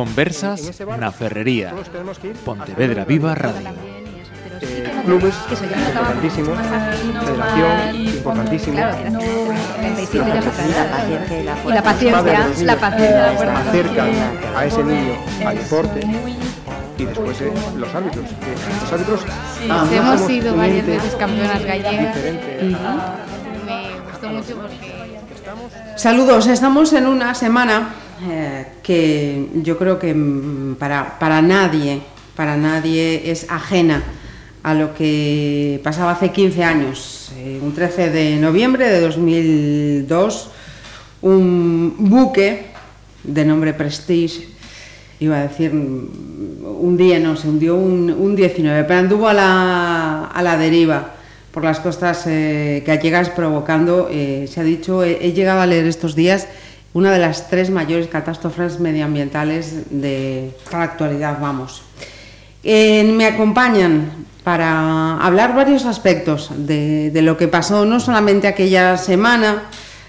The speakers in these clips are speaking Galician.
Conversas na Ferrería. Pontevedra Viva Radio. Eh, clubes importantísimos, federación importantísimo. Claro, era 37 ya La Y la paciencia, la paciencia. acercan a ese niño al deporte y después eh, los árbitros. que Los árbitros Sí, hemos sido varias veces campeonas gallegas diferente y a- me gustó mucho porque Saludos, estamos en una semana eh, que yo creo que mm, para, para nadie, para nadie es ajena a lo que pasaba hace 15 años. Eh, un 13 de noviembre de 2002, un buque de nombre Prestige, iba a decir mm, un día, no, se hundió un, un 19, pero anduvo a la, a la deriva por las costas eh, gallegas provocando, eh, se ha dicho, he, he llegado a leer estos días, una de las tres mayores catástrofes medioambientales de la actualidad, vamos. Eh, me acompañan para hablar varios aspectos de, lo que pasó no solamente aquella semana,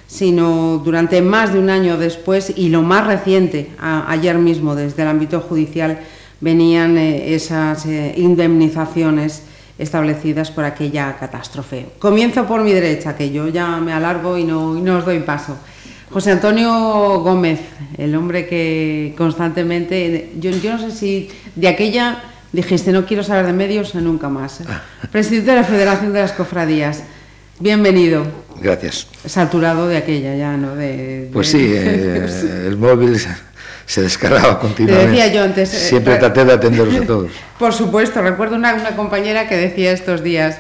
sino durante más de un año después y lo más reciente, ayer mismo desde el ámbito judicial venían eh, esas eh, indemnizaciones establecidas por aquella catástrofe. Comienzo por mi derecha, que yo ya me alargo y no, y no os doy paso. José Antonio Gómez, el hombre que constantemente, yo, yo no sé si de aquella dijiste no quiero saber de medios nunca más. Presidente de la Federación de las Cofradías, bienvenido. Gracias. Saturado de aquella ya, ¿no? De, de- Pues sí, eh, el móvil se- descargaba continuamente. decía yo antes, eh, Siempre eh, traté de atenderlos a todos. Por supuesto, recuerdo una, una compañera que decía estos días,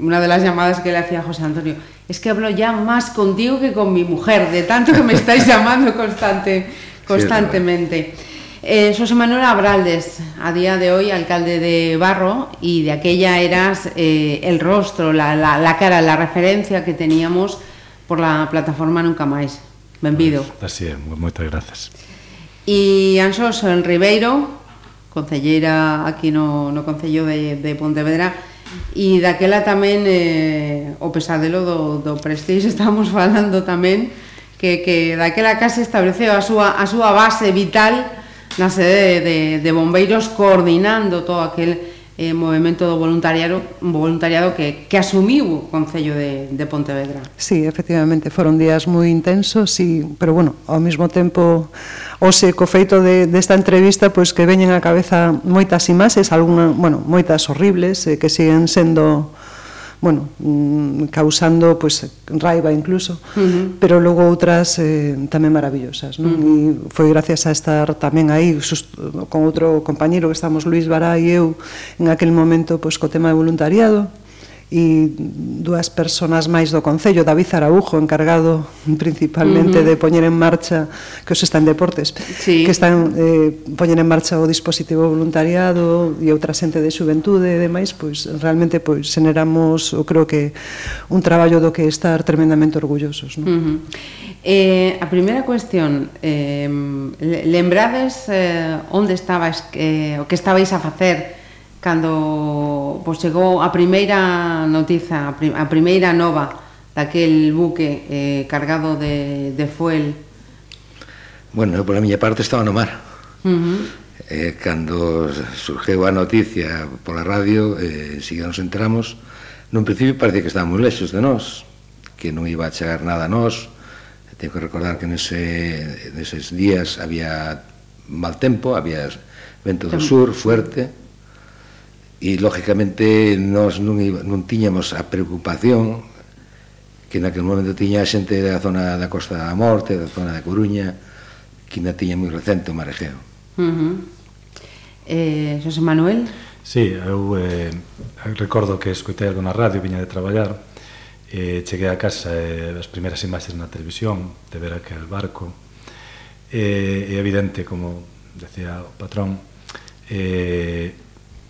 una de las llamadas que le hacía a José Antonio, es que hablo ya más contigo que con mi mujer, de tanto que me estáis llamando constante, constantemente. Eh, José Manuel Abraldes, a día de hoy alcalde de Barro, y de aquella eras eh, el rostro, la, la, la cara, la referencia que teníamos por la plataforma Nunca Máis. Benvido. Así é, mo- moitas grazas. E Anxos en Ribeiro, concelleira aquí no, no Concello de, de Pontevedra, E daquela tamén eh, o pesadelo do, do Prestige estamos falando tamén que, que daquela case estableceu a súa, a súa base vital na sede de, de, de bombeiros coordinando todo aquel eh, movimento do voluntariado, voluntariado que, que asumiu o Concello de, de Pontevedra. Sí, efectivamente, foron días moi intensos, e, pero bueno, ao mesmo tempo, hoxe, co feito de, desta entrevista, pois que veñen á cabeza moitas imaxes, alguna, bueno, moitas horribles, eh, que siguen sendo bueno, mm, causando pues raiva incluso, uh -huh. pero logo outras eh, tamén maravillosas, non? Uh -huh. E foi gracias a estar tamén aí con outro compañeiro que estamos Luis Bará e eu en aquel momento pois co tema de voluntariado, e dúas persoas máis do Concello, David Araujo, encargado principalmente uh -huh. de poñer en marcha, que os están deportes, sí. que están eh, poñer en marcha o dispositivo voluntariado e outra xente de xuventude e demais, pois realmente pois xeneramos, eu creo que un traballo do que estar tremendamente orgullosos. Non? Uh -huh. eh, a primeira cuestión, eh, lembrades eh, onde estabais, eh, o que estabais a facer cando pois, chegou a primeira notiza, a primeira nova daquel buque eh, cargado de, de fuel? Bueno, eu pola miña parte estaba no mar. Uh -huh. eh, cando surgeu a noticia pola radio, eh, si nos enteramos, nun principio parece que estábamos lexos de nós, que non iba a chegar nada a nós. Tengo que recordar que nese, neses días había mal tempo, había vento do sur fuerte, e lógicamente nós non, non tiñamos a preocupación que naquel momento tiña a xente da zona da Costa da Morte, da zona da Coruña, que na tiña moi recente o marejeo. Uh -huh. eh, José Manuel? Sí, eu eh, recordo que escutei algo na radio, viña de traballar, eh, cheguei a casa e eh, as primeiras imaxes na televisión de ver aquel barco, eh, é evidente, como decía o patrón, eh,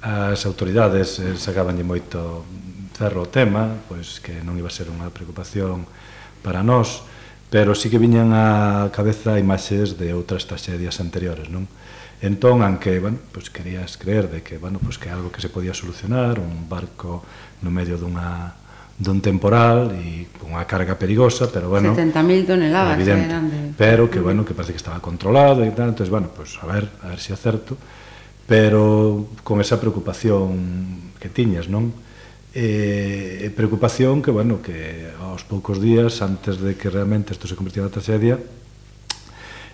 As autoridades eh, sacabanlle moito ferro o tema, pois que non iba a ser unha preocupación para nós, pero sí que viñan á cabeza imaxes de outras traxedias anteriores, non? Entón, anque, bueno, pois querías creer de que, bueno, pois que algo que se podía solucionar, un barco no medio dunha dun temporal e con unha carga perigosa, pero bueno, 70.000 toneladas evidente, eran de... pero que bueno, que parece que estaba controlado e tal, entonces bueno, pues a ver, a ver se si é certo pero con esa preocupación que tiñas, non? E eh, preocupación que, bueno, que aos poucos días, antes de que realmente isto se convirtiera na tragedia,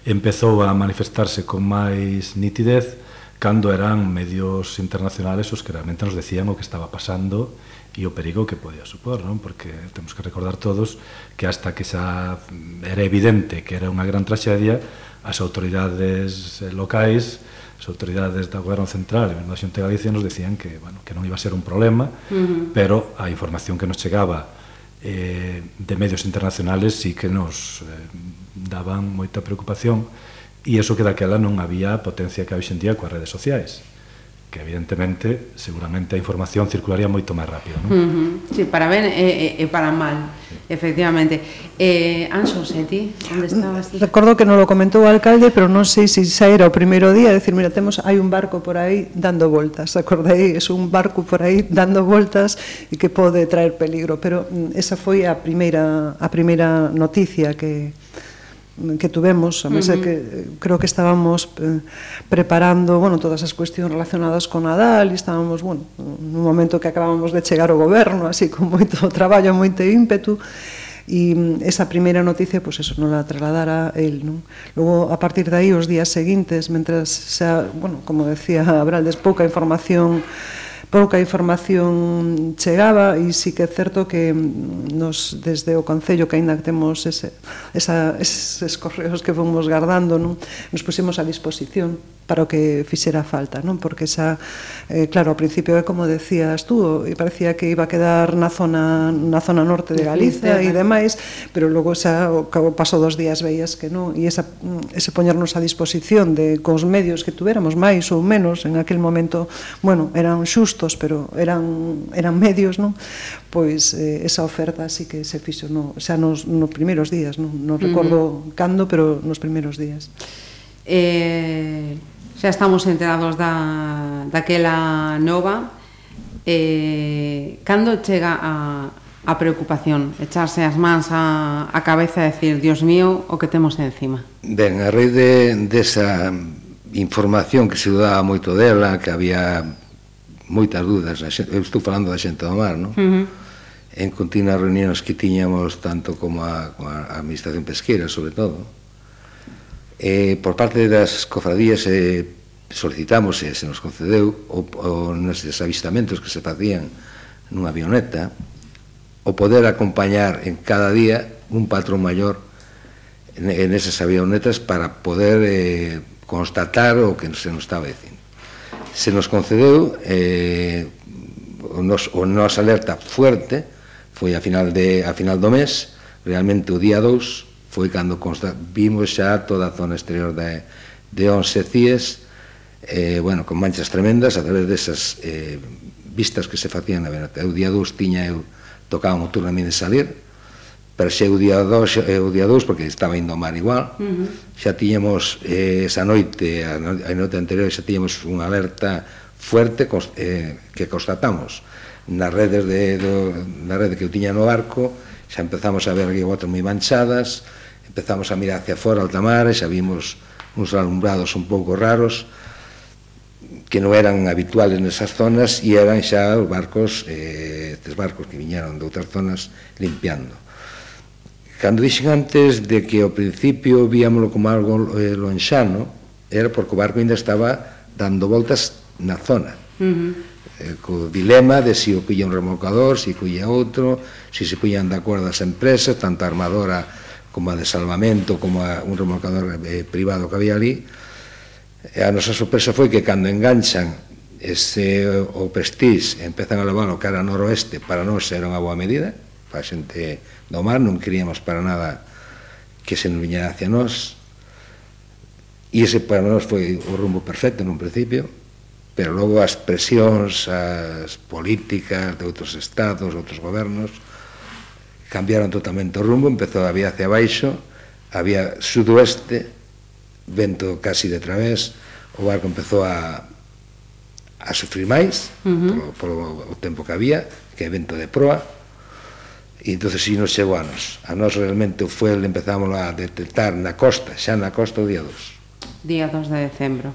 empezou a manifestarse con máis nitidez cando eran medios internacionales os que realmente nos decían o que estaba pasando e o perigo que podía supor, non? porque temos que recordar todos que hasta que xa era evidente que era unha gran tragedia, as autoridades locais as autoridades do Goberno Central e da Xunta de Galicia nos decían que, bueno, que non iba a ser un problema, uh -huh. pero a información que nos chegaba eh, de medios internacionales sí que nos eh, daban moita preocupación e iso que daquela non había potencia que hoxe en día coas redes sociais que evidentemente seguramente a información circularía moito máis rápido non? Uh -huh. Sí, para ben e, e, e para mal Efectivamente. Eh, Anxo, se ti, onde estabas ti? Recordo que non lo comentou o alcalde, pero non sei se xa era o primeiro día, decir, mira, temos, hai un barco por aí dando voltas, acordei, é un barco por aí dando voltas e que pode traer peligro, pero mm, esa foi a primeira, a primeira noticia que, que tuvemos, a mesa uh -huh. que eh, creo que estábamos eh, preparando, bueno, todas as cuestións relacionadas con Nadal e estábamos, bueno, nun momento que acabábamos de chegar ao goberno, así con moito traballo, moito ímpetu e mm, esa primeira noticia, pois pues eso, non la trasladara el, non? Logo, a partir de aí, os días seguintes, mentras xa, bueno, como decía Abraldes, pouca información pouca información chegaba e sí que é certo que mm, nos desde o Concello que aínda temos ese, esa, eses correos que fomos guardando non? nos pusimos a disposición para o que fixera falta, non? Porque xa, eh, claro, ao principio é como decías tú, e parecía que iba a quedar na zona na zona norte de Galicia e demais, pero logo xa o, paso dos días veías que non, e esa, ese poñernos a disposición de cos medios que tuviéramos máis ou menos en aquel momento, bueno, eran xustos, pero eran eran medios, non? Pois eh, esa oferta así que se fixo, non? xa nos, nos primeiros días, non, non recordo uh -huh. cando, pero nos primeiros días. Eh, xa estamos enterados da, daquela nova. Eh, cando chega a, a preocupación, echarse as mans a, a cabeza e decir, Dios mío, o que temos encima? Ben, a raíz de, desa información que se dudaba moito dela, que había moitas dudas, eu estou falando da xente do mar, non? Uh -huh en continuas reunións que tiñamos tanto como a, como a Administración Pesquera, sobre todo, Eh, por parte das cofradías eh, solicitamos e eh, se nos concedeu o, o, nestes avistamentos que se facían nunha avioneta o poder acompañar en cada día un patrón maior en, en esas avionetas para poder eh, constatar o que se nos estaba dicindo. Se nos concedeu eh, o, nos, o nos alerta fuerte foi a final, de, a final do mes realmente o día 2 foi cando consta, vimos xa toda a zona exterior de, de Once Cíes, eh, bueno, con manchas tremendas a través desas eh, vistas que se facían na Benata. O día 2 tiña eu tocaba un turno a mí de salir, pero xe o día 2, eh, o día 2 porque estaba indo mar igual, uh -huh. xa tiñemos eh, esa noite, a, a noite anterior xa tiñemos unha alerta fuerte cons, eh, que constatamos nas redes de, do, na rede que eu tiña no barco, xa empezamos a ver que botas moi manchadas, Empezamos a mirar hacia fora, alta mar, e xa vimos uns alumbrados un pouco raros que non eran habituales nesas zonas e eran xa os barcos, eh, estes barcos que viñeron de outras zonas limpiando. Cando dixen antes de que ao principio víamolo como algo eh, lonxano, era porque o barco ainda estaba dando voltas na zona. Uh eh, -huh co dilema de se si o pilla un remolcador, se si pilla outro, se si se pillan de acordo as empresas, tanto a armadora como a de salvamento, como a un remolcador eh, privado que había ali. E a nosa sorpresa foi que cando enganchan ese eh, o Prestige empezan a levarlo cara noroeste, para nós era unha boa medida, para a xente do mar, non queríamos para nada que se nos viñera hacia nós, e ese para nós foi o rumbo perfecto nun principio, pero logo as presións, as políticas de outros estados, outros gobernos, cambiaron totalmente o rumbo, empezou a vía hacia baixo, había sudoeste, vento casi de través, o barco empezou a a sufrir máis uh -huh. polo, polo o tempo que había, que é vento de proa, e entonces si nos chegou a nos. A nos realmente foi, empezámoslo a detectar na costa, xa na costa o día 2. Día 2 de decembro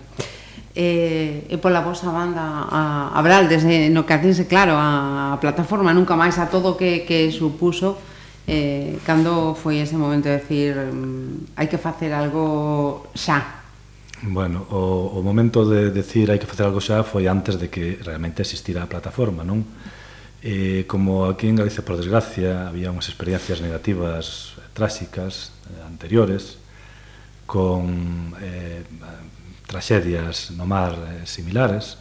eh, e pola vosa banda a, a Braldes, eh, no que hacense claro a, a plataforma, nunca máis a todo que, que supuso eh, cando foi ese momento de decir mm, hai que facer algo xa Bueno, o, o momento de decir hai que facer algo xa foi antes de que realmente existira a plataforma, non? Eh, como aquí en Galicia, por desgracia, había unhas experiencias negativas, eh, tráxicas, eh, anteriores, con eh, traxedias no mar eh, similares,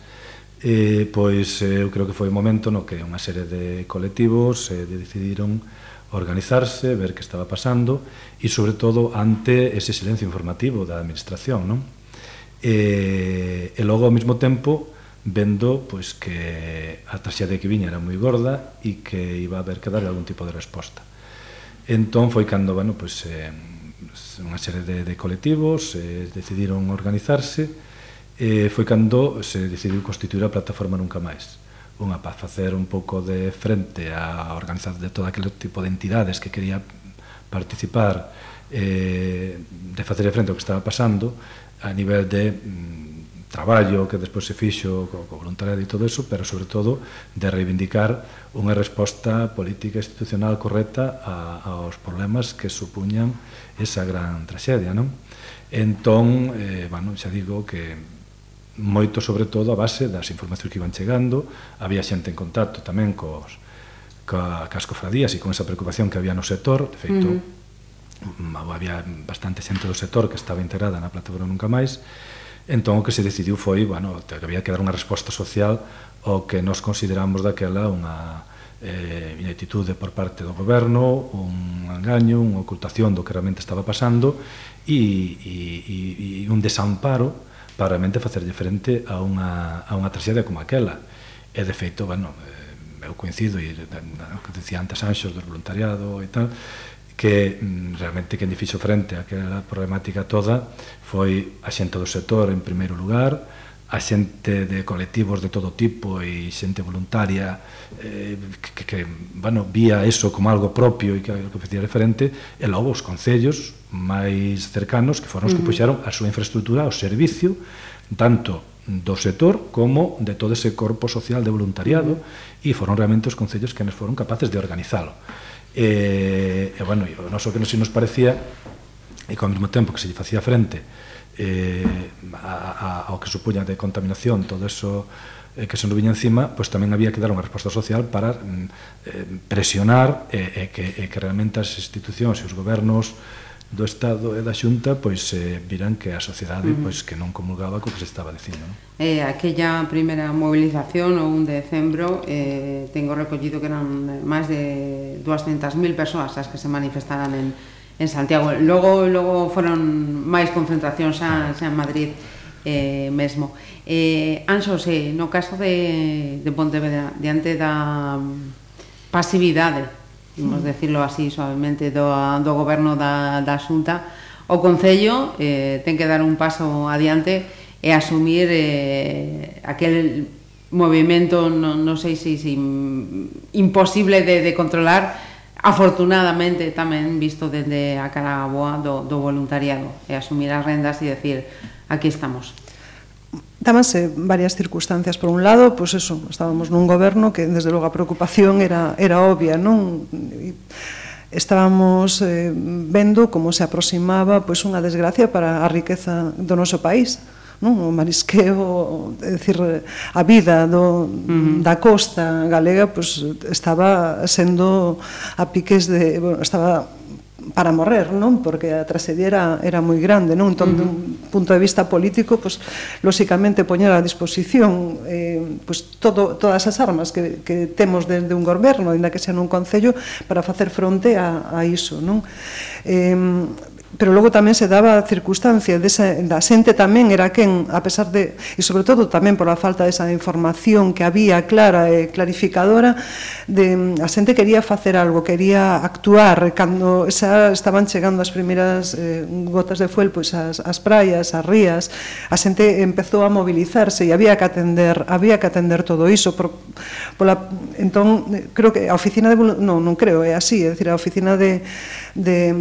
eh, pois eh, eu creo que foi o momento no que unha serie de colectivos eh, decidiron organizarse, ver que estaba pasando e, sobre todo, ante ese silencio informativo da administración. Non? E, e logo, ao mesmo tempo, vendo pois, que a traxedia que viña era moi gorda e que iba a haber que dar algún tipo de resposta. Entón foi cando, bueno, pois, eh, unha serie de, de colectivos eh, decidiron organizarse e eh, foi cando se decidiu constituir a plataforma Nunca Máis. Unha para facer un pouco de frente a organizar de todo aquele tipo de entidades que quería participar eh, de facer frente ao que estaba pasando a nivel de mm, traballo que despois se fixo co, co voluntariado e todo eso, pero sobre todo de reivindicar unha resposta política institucional correcta a, aos problemas que supuñan esa gran traxedia, non? Entón, eh, bueno, xa digo que moito sobre todo a base das informacións que iban chegando, había xente en contacto tamén cos ca, cas cofradías e con esa preocupación que había no sector, de feito, uh -huh. había bastante xente do sector que estaba integrada na plataforma Nunca Máis, entón o que se decidiu foi, bueno, que había que dar unha resposta social ao que nos consideramos daquela unha eh, inactitude por parte do goberno, un engaño, unha ocultación do que realmente estaba pasando e, e, e un desamparo para realmente facerlle frente a unha, a unha tragedia como aquela. E, de feito, bueno, eh, eu coincido, e o que dicía antes Anxos, do voluntariado e tal, que mm, realmente quen fixo frente a aquela problemática toda foi a xente do sector en primeiro lugar, a xente de colectivos de todo tipo e xente voluntaria eh, que, que bueno, vía eso como algo propio e que, que facía referente e logo os concellos máis cercanos que foron os que puxaron a súa infraestructura ao servicio tanto do sector como de todo ese corpo social de voluntariado e foron realmente os concellos que nos foron capaces de organizalo. E, e bueno, o noso que non se nos parecía e ao mesmo tempo que se lle facía frente eh, a, a, ao que supuña de contaminación todo eso eh, que se nos viña encima, pois pues tamén había que dar unha resposta social para mm, eh, presionar e eh, eh, que, eh, que realmente as institucións e os gobernos do Estado e da Xunta pois eh, viran que a sociedade uh -huh. pois que non comulgaba co que se estaba dicindo. Non? Eh, aquella primeira movilización o 1 de decembro eh, tengo recollido que eran eh, máis de 200.000 persoas as que se manifestaran en, en Santiago. Logo logo foron máis concentracións xa, xa en Madrid eh, mesmo. Eh, Anxo, se no caso de, de Pontevedra, diante da pasividade, vamos mm. decirlo así suavemente, do, do goberno da, da Xunta, o Concello eh, ten que dar un paso adiante e asumir eh, aquel movimento, non, non sei se si, si, imposible de, de controlar, afortunadamente tamén visto dende a cara boa do, do voluntariado e asumir as rendas e decir aquí estamos Dámanse eh, varias circunstancias. Por un lado, pois pues eso, estábamos nun goberno que, desde logo, a preocupación era, era obvia, non? E estábamos eh, vendo como se aproximaba pois pues, unha desgracia para a riqueza do noso país non? o marisqueo, é dicir, a vida do, uh -huh. da costa galega pois, estaba sendo a piques de... Bueno, estaba para morrer, non? Porque a tragedia era, era moi grande, non? Entón, uh -huh. dun punto de vista político, pois, lóxicamente, poñer a disposición eh, pois, todo, todas as armas que, que temos desde un goberno, ainda que sea nun concello, para facer fronte a, a iso, non? Eh, pero logo tamén se daba a circunstancia desa, da xente tamén era quen, a pesar de, e sobre todo tamén pola falta desa información que había clara e clarificadora, de, a xente quería facer algo, quería actuar, cando xa estaban chegando as primeiras eh, gotas de fuel, pois as, as praias, as rías, a xente empezou a mobilizarse e había que atender, había que atender todo iso, por, pola, entón, creo que a oficina de, non, non creo, é así, é dicir, a oficina de, de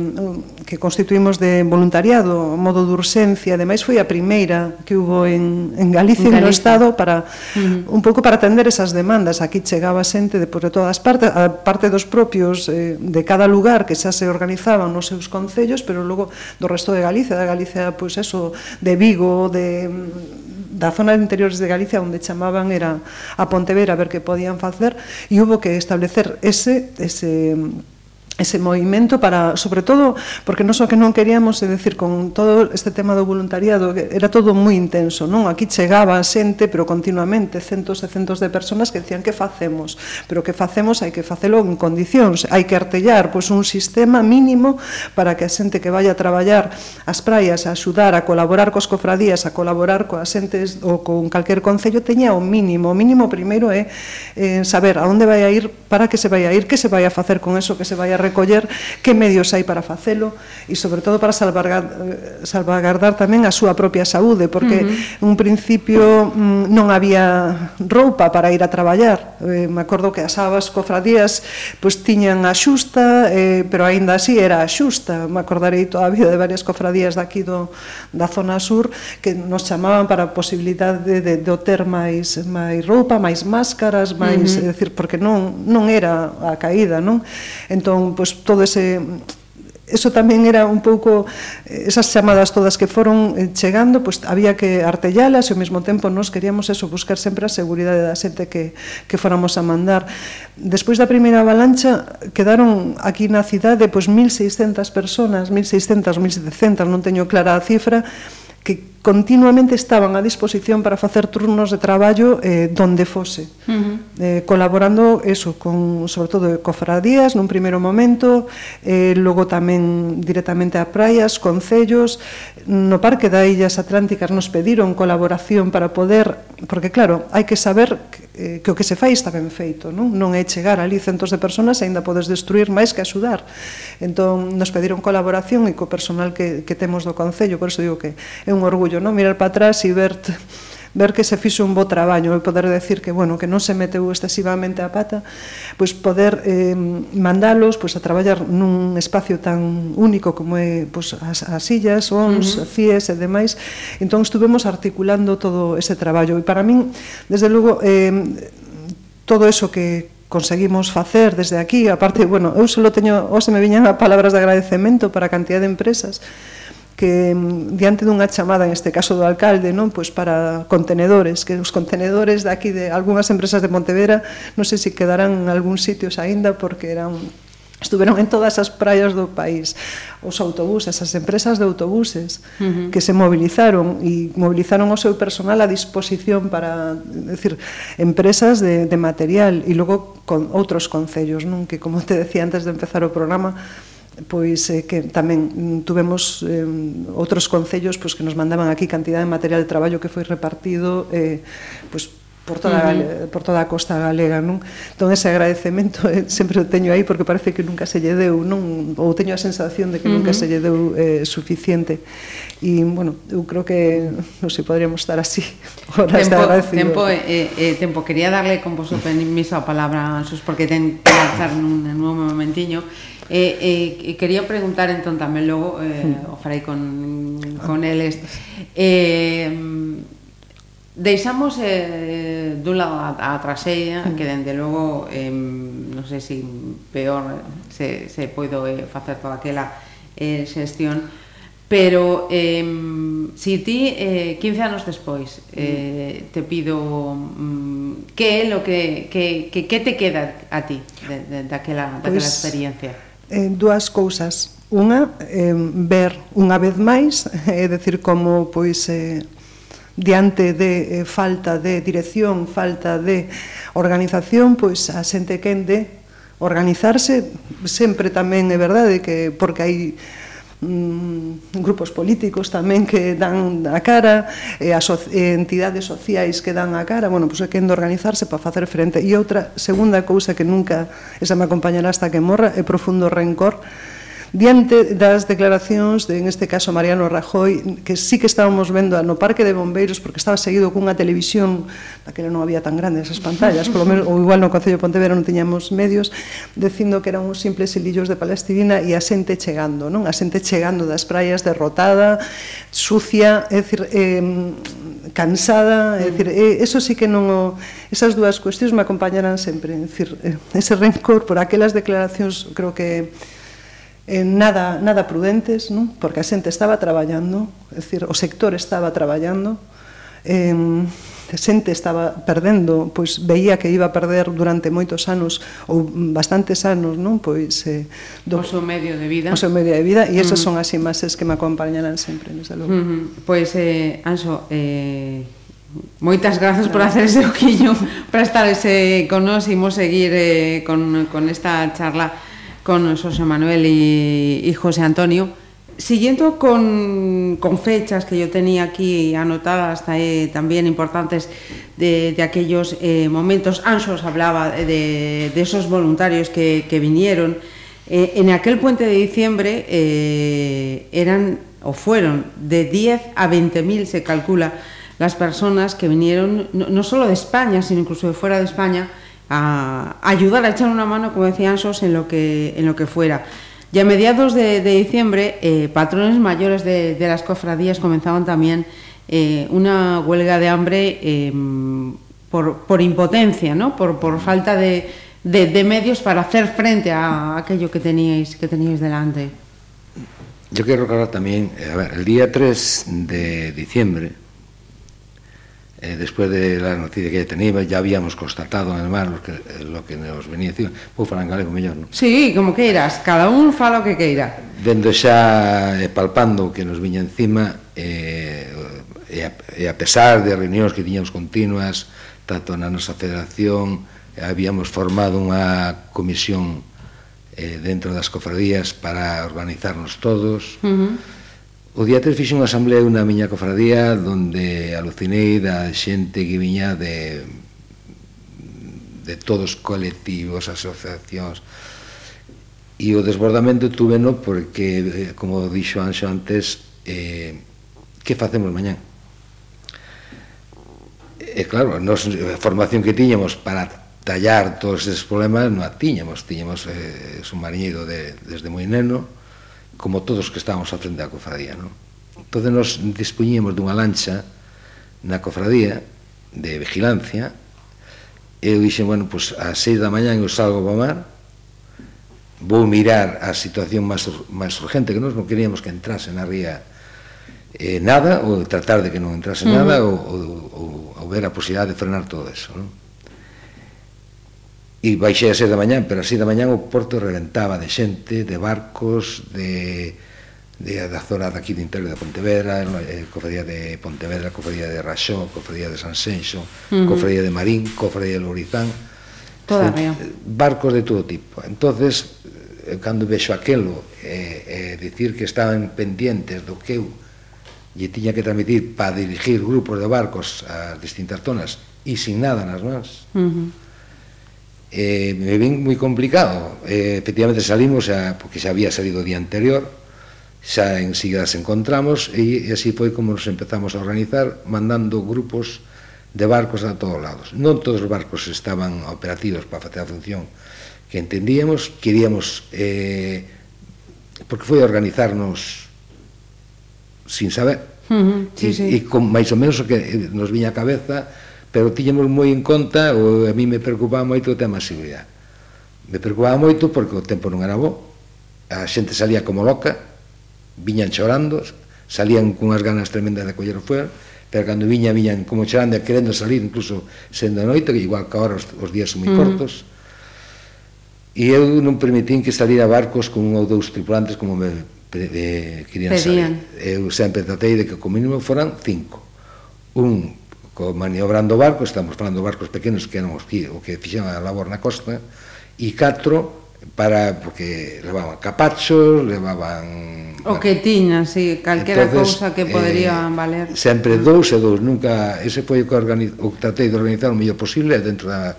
que constituímos temos de voluntariado, modo de urxencia, ademais foi a primeira que hubo en, en Galicia, en Galicia. no Estado, para, uh -huh. un pouco para atender esas demandas. Aquí chegaba xente de por todas partes, a parte dos propios eh, de cada lugar que xa se organizaban nos seus concellos, pero logo do resto de Galicia, da Galicia, pois eso, de Vigo, de da zona de interiores de Galicia onde chamaban era a Pontevedra a ver que podían facer e hubo que establecer ese ese ese movimento para, sobre todo, porque non só que non queríamos, é decir, con todo este tema do voluntariado, era todo moi intenso, non? Aquí chegaba a xente, pero continuamente, centos e centos de personas que decían que facemos, pero que facemos hai que facelo en condicións, hai que artellar pois, un sistema mínimo para que a xente que vaya a traballar as praias, a axudar, a colaborar cos cofradías, a colaborar coa xente ou con calquer concello, teña o mínimo. O mínimo primeiro é eh, saber a onde vai a ir, para que se vai a ir, que se vai a facer con eso, que se vai a recoller, que medios hai para facelo e sobre todo para salvaguardar, eh, salvaguardar tamén a súa propia saúde, porque uh -huh. un principio mm, non había roupa para ir a traballar. Eh, me acordo que as abas cofradías pois tiñan a xusta, eh, pero aínda así era a xusta. Me acordarei toda a vida de varias cofradías daqui do, da zona sur que nos chamaban para a posibilidade de, de, de ter máis máis roupa, máis máscaras, máis, uh -huh. é dicir, porque non non era a caída, non? Entón pues, todo ese eso tamén era un pouco eh, esas chamadas todas que foron eh, chegando, pois había que artellalas e ao mesmo tempo nos queríamos eso, buscar sempre a seguridade da xente que, que fóramos a mandar. Despois da primeira avalancha quedaron aquí na cidade pois 1600 personas, 1600, 1700, non teño clara a cifra, que continuamente estaban a disposición para facer turnos de traballo eh, donde fose. Uh -huh eh, colaborando eso con sobre todo cofradías nun primeiro momento, eh, logo tamén directamente a praias, concellos, no Parque da Illas Atlánticas nos pediron colaboración para poder, porque claro, hai que saber que, eh, que o que se fai está ben feito, non? Non é chegar ali centos de persoas e aínda podes destruir máis que axudar. Entón nos pediron colaboración e co personal que, que temos do concello, por iso digo que é un orgullo, non? Mirar para atrás e ver ver que se fixo un bo traballo e poder decir que, bueno, que non se meteu excesivamente a pata, pois poder eh, mandalos pois, a traballar nun espacio tan único como é pois, as, as sillas, ONS, uh -huh. CIES e demais. Entón, estuvemos articulando todo ese traballo. E para min, desde logo, eh, todo eso que, conseguimos facer desde aquí, aparte, bueno, eu só teño, hoxe me viñan a palabras de agradecemento para a cantidad de empresas que mm, diante dunha chamada, en este caso do alcalde, non pois para contenedores, que os contenedores de aquí de algunhas empresas de Pontevedra, non sei se quedarán en algún sitios aínda porque eran estuveron en todas as praias do país os autobuses, as empresas de autobuses uh -huh. que se movilizaron e movilizaron o seu personal a disposición para, decir, empresas de, de material e logo con outros concellos, non? que como te decía antes de empezar o programa, pois eh, que tamén mm, tuvemos eh, outros concellos pois, que nos mandaban aquí cantidad de material de traballo que foi repartido eh, pois, por toda, uh -huh. por toda a costa galega, non? Entón ese agradecemento eh, sempre o teño aí porque parece que nunca se lle deu, non? Ou teño a sensación de que uh -huh. nunca se lle deu eh, suficiente. E, bueno, eu creo que, non sei, podríamos estar así. Ora tempo, tempo, eh, eh, tempo, quería darle con vos permiso a palabra a Sus porque ten que lanzar nun, nun momentiño. E, e, e quería preguntar entón tamén logo eh, o farei con, ah. con eles. Eh, deixamos eh, dun lado a, a traseira que dende logo eh, non sei se peor se, se poido eh, facer toda aquela eh, xestión pero eh, si ti eh, 15 anos despois eh, te pido mm, que é lo que, que, que, que te queda a ti de, de, daquela, daquela pues, experiencia? eh, dúas cousas. Unha, eh, ver unha vez máis, é eh, decir, como pois eh, diante de eh, falta de dirección, falta de organización, pois a xente quende organizarse sempre tamén é verdade que porque hai mm, grupos políticos tamén que dan a cara, e as so entidades sociais que dan a cara, bueno, pois pues, é que de organizarse para facer frente. E outra segunda cousa que nunca, esa me acompañará hasta que morra, é profundo rencor diante das declaracións de, en este caso, Mariano Rajoy, que sí que estábamos vendo no Parque de Bombeiros, porque estaba seguido cunha televisión, daquela non había tan grandes as pantallas, polo menos, ou igual no Concello de Pontevedra non tiñamos medios, dicindo que eran uns simples ilillos de Palestina e a xente chegando, non? A xente chegando das praias derrotada, sucia, é dicir, eh, cansada, é mm. dicir, eh, eso sí que non o, esas dúas cuestións me acompañarán sempre, é dicir, eh, ese rencor por aquelas declaracións creo que eh, nada, nada prudentes, non? porque a xente estaba traballando, é dicir, o sector estaba traballando, eh, a xente estaba perdendo, pois veía que iba a perder durante moitos anos ou bastantes anos, non? Pois eh, do, o seu medio de vida. O seu medio de vida e esas son as imaxes que me acompañarán sempre, desde logo. Uh -huh. Pois eh Anxo, eh Moitas grazas por hacer ese oquiño para estar ese con nós e imos seguir eh, con, con esta charla con José Manuel y, José Antonio. Siguiendo con, fechas que yo tenía aquí anotadas también importantes de, aquellos eh, momentos, Ansos hablaba de, esos voluntarios que, vinieron. Eh, en aquel puente de diciembre eh, eran o fueron de 10 a 20 mil, se calcula, las personas que vinieron, no solo de España, sino incluso de fuera de España, a ayudar a echar una mano, como decían SOS, en lo que, en lo que fuera. Y a mediados de, de diciembre, eh, patrones mayores de, de, las cofradías comenzaban también eh, una huelga de hambre eh, por, por, impotencia, ¿no? por, por falta de, de, medios para hacer frente a aquello que teníais, que teníais delante. Yo quiero recordar también, eh, a ver, el día 3 de diciembre, eh, después de la noticia que teníamos, ya habíamos constatado además lo que, eh, lo que nos venía encima. Vou falar en galego mellor, non? Sí, como queiras, cada un fala o que queira. Dendo xa eh, palpando o que nos viña encima, eh, e, a, e a pesar de reunións que tiñamos continuas, tanto na nosa federación, habíamos formado unha comisión eh, dentro das cofradías para organizarnos todos, uh -huh O día 3 fixe unha asamblea na miña cofradía donde alucinei da xente que viña de de todos os colectivos, asociacións e o desbordamento tuveno porque, eh, como dixo Anxo antes eh, que facemos mañán? E claro, nos, a formación que tiñamos para tallar todos esos problemas non a tiñamos, tiñamos eh, submariñido de, desde moi neno como todos que estábamos a frente da cofradía, non? Entón, nos dispoñíamos dunha lancha na cofradía de vigilancia e eu dixen, bueno, pois a seis da mañan eu salgo para o mar vou mirar a situación máis, máis urgente que nós non queríamos que entrase na ría eh, nada ou tratar de que non entrase uh -huh. nada ou, ou, ou, ou ver a posibilidade de frenar todo eso non? e baixei a ser da mañán, pero así da mañán o porto reventaba de xente, de barcos, de, de da zona daqui do interior de Pontevedra, eh, cofradía de Pontevedra, cofradía de Raxó, cofradía de San Senxo, uh -huh. cofradía de Marín, cofradía de Lourizán, Toda eh, barcos de todo tipo. Entonces, eh, cando vexo aquelo eh, eh, dicir que estaban pendientes do que eu lle tiña que transmitir para dirigir grupos de barcos ás distintas zonas e sin nada nas mans, uh -huh eh, me ven moi complicado. Eh, efectivamente salimos, a, porque xa había salido o día anterior, xa en seguida se encontramos, e, e así foi como nos empezamos a organizar, mandando grupos de barcos a todos lados. Non todos os barcos estaban operativos para facer a función que entendíamos, queríamos, eh, porque foi organizarnos sin saber, uh -huh, sí, e, sí. e con máis ou menos o que nos viña a cabeza, pero tiñamos moi en conta, o a mí me preocupaba moito o tema da seguridade. Me preocupaba moito porque o tempo non era bo, a xente salía como loca, viñan chorando, salían cunhas ganas tremendas de coller o fuego, pero cando viña, viñan como chorando e querendo salir, incluso sendo a noite, que igual que agora os, os días son moi mm. cortos, e eu non permitín que salira barcos con un ou dous tripulantes como me eh, querían Pedían. salir. Eu sempre tratei de que como mínimo foran cinco. Un co maniobrando barcos, estamos falando de barcos pequenos que eran os que, o que fixeron a labor na costa, e catro para porque levaban capachos, levaban o que tiñan, si, sí, calquera cousa que poderían eh, valer. Sempre dous e dous, nunca ese foi o que organiz, o que tratei de organizar o mellor posible dentro da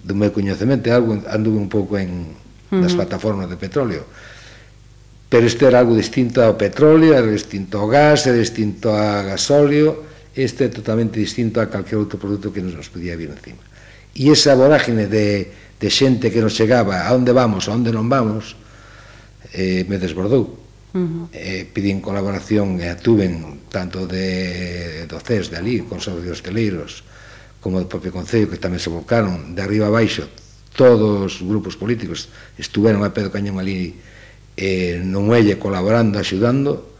do meu coñecemento, algo anduve un pouco en das uh -huh. plataformas de petróleo. Pero este era algo distinto ao petróleo, era distinto ao gas, era distinto a gasóleo, este é totalmente distinto a calquer outro produto que nos, nos podía vir encima. E esa vorágine de, de xente que nos chegaba a onde vamos, a onde non vamos, eh, me desbordou. Uh -huh. eh, pidín colaboración e eh, atuven tanto de, do CES de ali, Consorcio de Hosteleiros, como do propio Concello, que tamén se volcaron de arriba a baixo, todos os grupos políticos estuveron a pedo cañón ali eh, no muelle colaborando, axudando,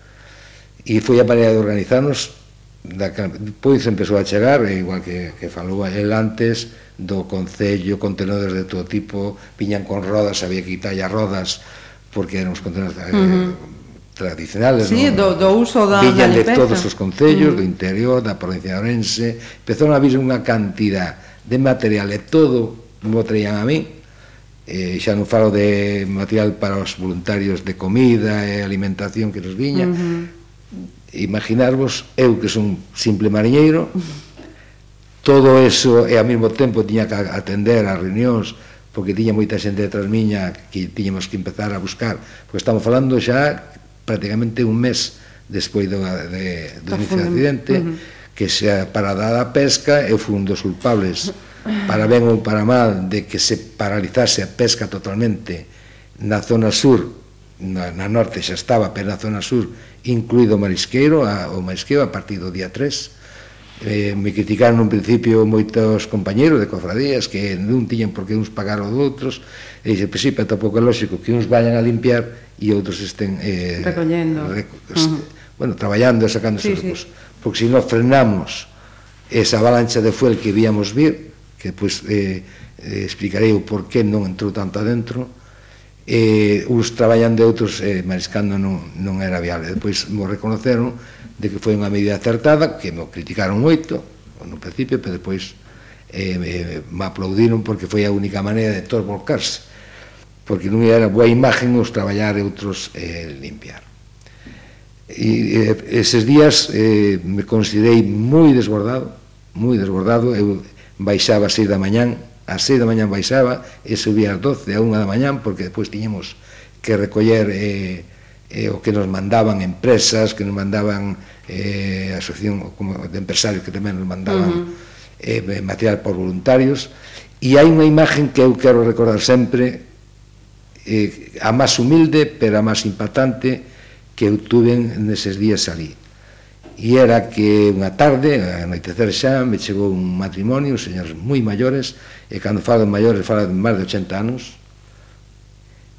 e foi a maneira de organizarnos da, pois empezou a chegar, eh, igual que, que falou el antes, do Concello, contenedores de todo tipo, viñan con rodas, había que quitarlle rodas, porque eran os contenedores uh -huh. eh, tradicionales, sí, no? do, do uso da, viñan da de todos os concellos, uh -huh. do interior, da provincia de Orense, empezaron a vir unha cantidad de material e todo mo traían a mí, eh, xa non falo de material para os voluntarios de comida e alimentación que nos viña, uh -huh imaginarvos eu que son simple mariñeiro todo eso e ao mesmo tempo tiña que atender as reunións porque tiña moita xente detrás miña que tiñamos que empezar a buscar porque estamos falando xa prácticamente un mes despois do, de, do inicio do accidente uh -huh. que xa para dar a pesca eu fui un dos culpables para ben ou para mal de que se paralizase a pesca totalmente na zona sur na, na norte xa estaba pero na zona sur incluído o marisqueiro, a, o marisqueiro a partir do día 3. Eh, me criticaron un principio moitos compañeros de cofradías que non tiñan por que uns pagar os outros e dixe, pues sí, pero tampouco é lógico que uns vayan a limpiar e outros estén eh, recollendo rec uh -huh. bueno, traballando e sacando sí, recursos sí. porque se non frenamos esa avalancha de fuel que víamos vir que pois pues, eh, eh, explicarei o porqué non entrou tanto adentro eh, uns traballando e outros eh, mariscando non, non era viable. Depois mo reconoceron de que foi unha medida acertada, que mo criticaron moito no principio, pero depois eh, me, me aplaudiron porque foi a única maneira de todos volcarse porque non era boa imagen os traballar e outros eh, limpiar. E eh, eses días eh, me considerei moi desbordado, moi desbordado, eu baixaba a 6 da mañán, a 6 da mañán baixaba e subía ás 12 a 1 da mañán porque depois tiñemos que recoller eh, eh, o que nos mandaban empresas, que nos mandaban eh, asociación como de empresarios que tamén nos mandaban uh eh, -huh. eh, material por voluntarios e hai unha imagen que eu quero recordar sempre eh, a máis humilde pero a máis impactante que eu tuve neses días ali E era que unha tarde, a anoitecer xa, me chegou un matrimonio, señores moi maiores, e cando falan maiores falan máis de 80 anos,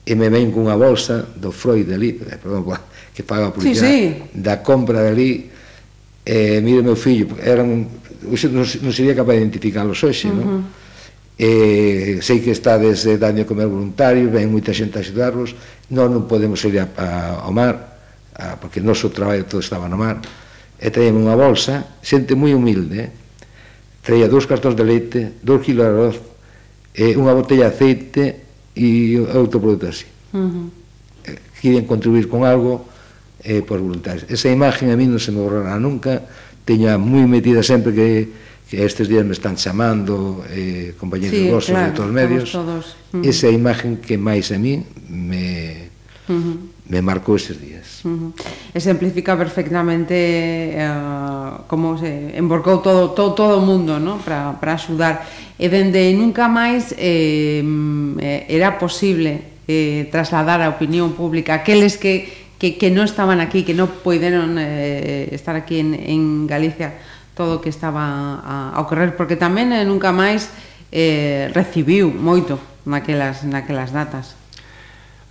e me ven cunha bolsa do Freud dali, eh, perdón, que paga a publicidade, sí, sí. da compra de ali, e mire meu fillo, era un, non, non sería capaz de identificarlos hoxe, uh -huh. non? eh, sei que estades desde dando comer voluntarios, ven moita xente a axudarlos, non, non podemos ir a, a, ao mar, a, porque o noso traballo todo estaba no mar, e traíame unha bolsa, xente moi humilde, eh? traía dous cartóns de leite, dous kilos de arroz, e unha botella de aceite e outro produto así. Uh eh, -huh. Querían contribuir con algo eh, por voluntarios. Esa imagen a mí non se me borrará nunca, teña moi metida sempre que, que estes días me están chamando eh, compañeros sí, vosos claro, de todos os medios. Todos. Uh -huh. Esa imagen que máis a mí me, uh -huh me marcou eses días. Uh -huh. Exemplifica perfectamente uh, como se emborcou todo todo todo o mundo, ¿no? Para para axudar e dende nunca máis eh, mm, era posible eh, trasladar a opinión pública aqueles que que, que non estaban aquí, que non poideron eh, estar aquí en, en Galicia todo o que estaba a, a ocorrer, porque tamén eh, nunca máis eh, recibiu moito naquelas, naquelas datas.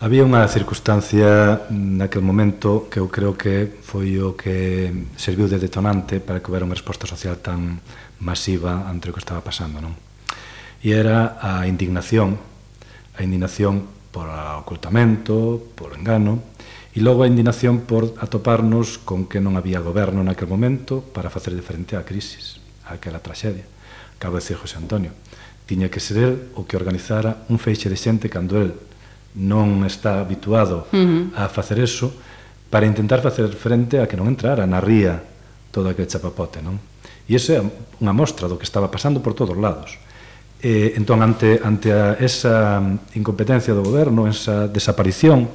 Había unha circunstancia naquel momento que eu creo que foi o que serviu de detonante para que houbera unha resposta social tan masiva ante o que estaba pasando, non? E era a indignación, a indignación por o ocultamento, por o engano, e logo a indignación por atoparnos con que non había goberno naquel momento para facer de frente á crisis, a aquela traxedia. Acabo de decir José Antonio, tiña que ser el o que organizara un feixe de xente cando el non está habituado uh -huh. a facer eso para intentar facer frente a que non entrara na ría todo aquel chapapote, non? E esa é unha mostra do que estaba pasando por todos lados. Eh, entón, ante, ante a, esa incompetencia do goberno, esa desaparición,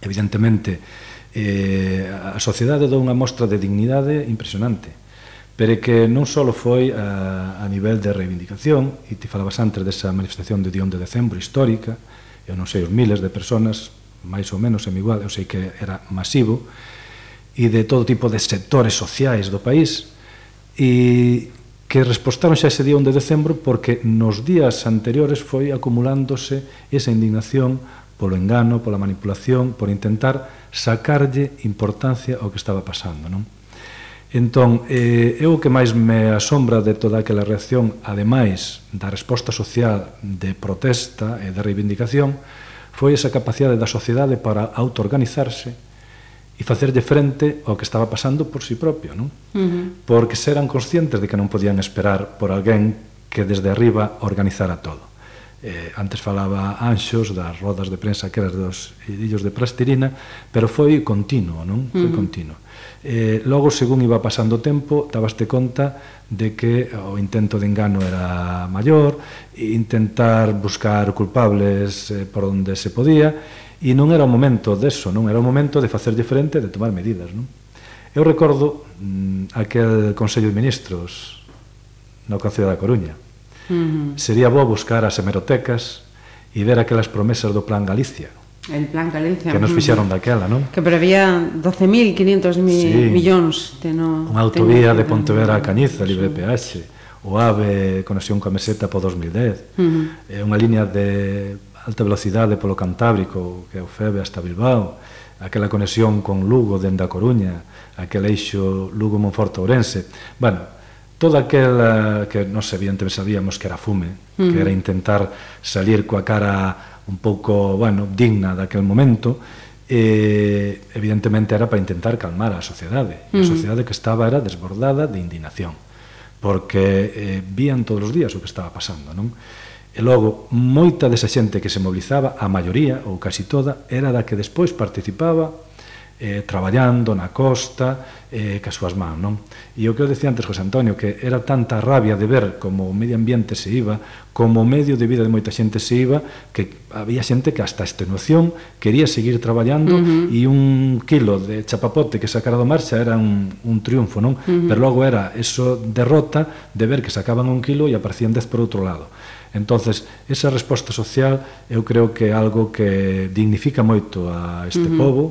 evidentemente, eh, a sociedade dou unha mostra de dignidade impresionante, pero que non só foi a, a nivel de reivindicación, e ti falabas antes desa manifestación de Dión de Decembro histórica, eu non sei, os miles de personas, máis ou menos, en igual, eu sei que era masivo, e de todo tipo de sectores sociais do país, e que respostaron xa ese día 1 de decembro porque nos días anteriores foi acumulándose esa indignación polo engano, pola manipulación, por intentar sacarlle importancia ao que estaba pasando, non? Entón, eh, eu o que máis me asombra de toda aquela reacción, ademais da resposta social de protesta e de reivindicación, foi esa capacidade da sociedade para autoorganizarse e facerlle frente ao que estaba pasando por si sí propio, non? Uh -huh. Porque eran conscientes de que non podían esperar por alguén que desde arriba organizara todo. Eh, antes falaba Anxos das rodas de prensa que eras dos idillos de Plastirina, pero foi continuo, non? Foi uh -huh. continuo. Eh, logo, según iba pasando o tempo, dabaste conta de que o intento de engano era maior, intentar buscar culpables eh, por onde se podía, e non era o momento deso, non era o momento de facer diferente, de tomar medidas. Non? Eu recordo mm, aquel Consello de Ministros no Concello da Coruña. Uh -huh. Sería bo buscar as hemerotecas e ver aquelas promesas do Plan Galicia, El Plan Galicia. Que nos mm. fixeron daquela, non? Que prevía 12.500 mi, sí. millóns. Teno, Unha autovía de Pontevedra a Cañiza, libre de peaxe. O AVE, conexión coa meseta po 2010. Uh -huh. Eh, unha línea de alta velocidade polo Cantábrico, que é o FEBE hasta Bilbao. Aquela conexión con Lugo, dende a Coruña. Aquel eixo Lugo-Monforte-Ourense. Bueno, toda aquela que, non sei, evidentemente sabíamos que era fume, uh -huh. que era intentar salir coa cara un pouco, bueno, digna daquel momento, e evidentemente era para intentar calmar a sociedade. Uh -huh. A sociedade que estaba era desbordada de indignación, porque eh, vían todos os días o que estaba pasando, non? E logo, moita desa xente que se mobilizaba, a maioría ou casi toda, era da que despois participaba eh, traballando na costa eh, ca súas mãos. non? E o que eu decía antes José Antonio, que era tanta rabia de ver como o medio ambiente se iba, como o medio de vida de moita xente se iba, que había xente que hasta extenuación quería seguir traballando uh -huh. e un kilo de chapapote que sacara do mar xa era un, un triunfo, non? Uh -huh. Pero logo era eso derrota de ver que sacaban un kilo e aparecían dez por outro lado. Entonces, esa resposta social eu creo que é algo que dignifica moito a este uh -huh. povo,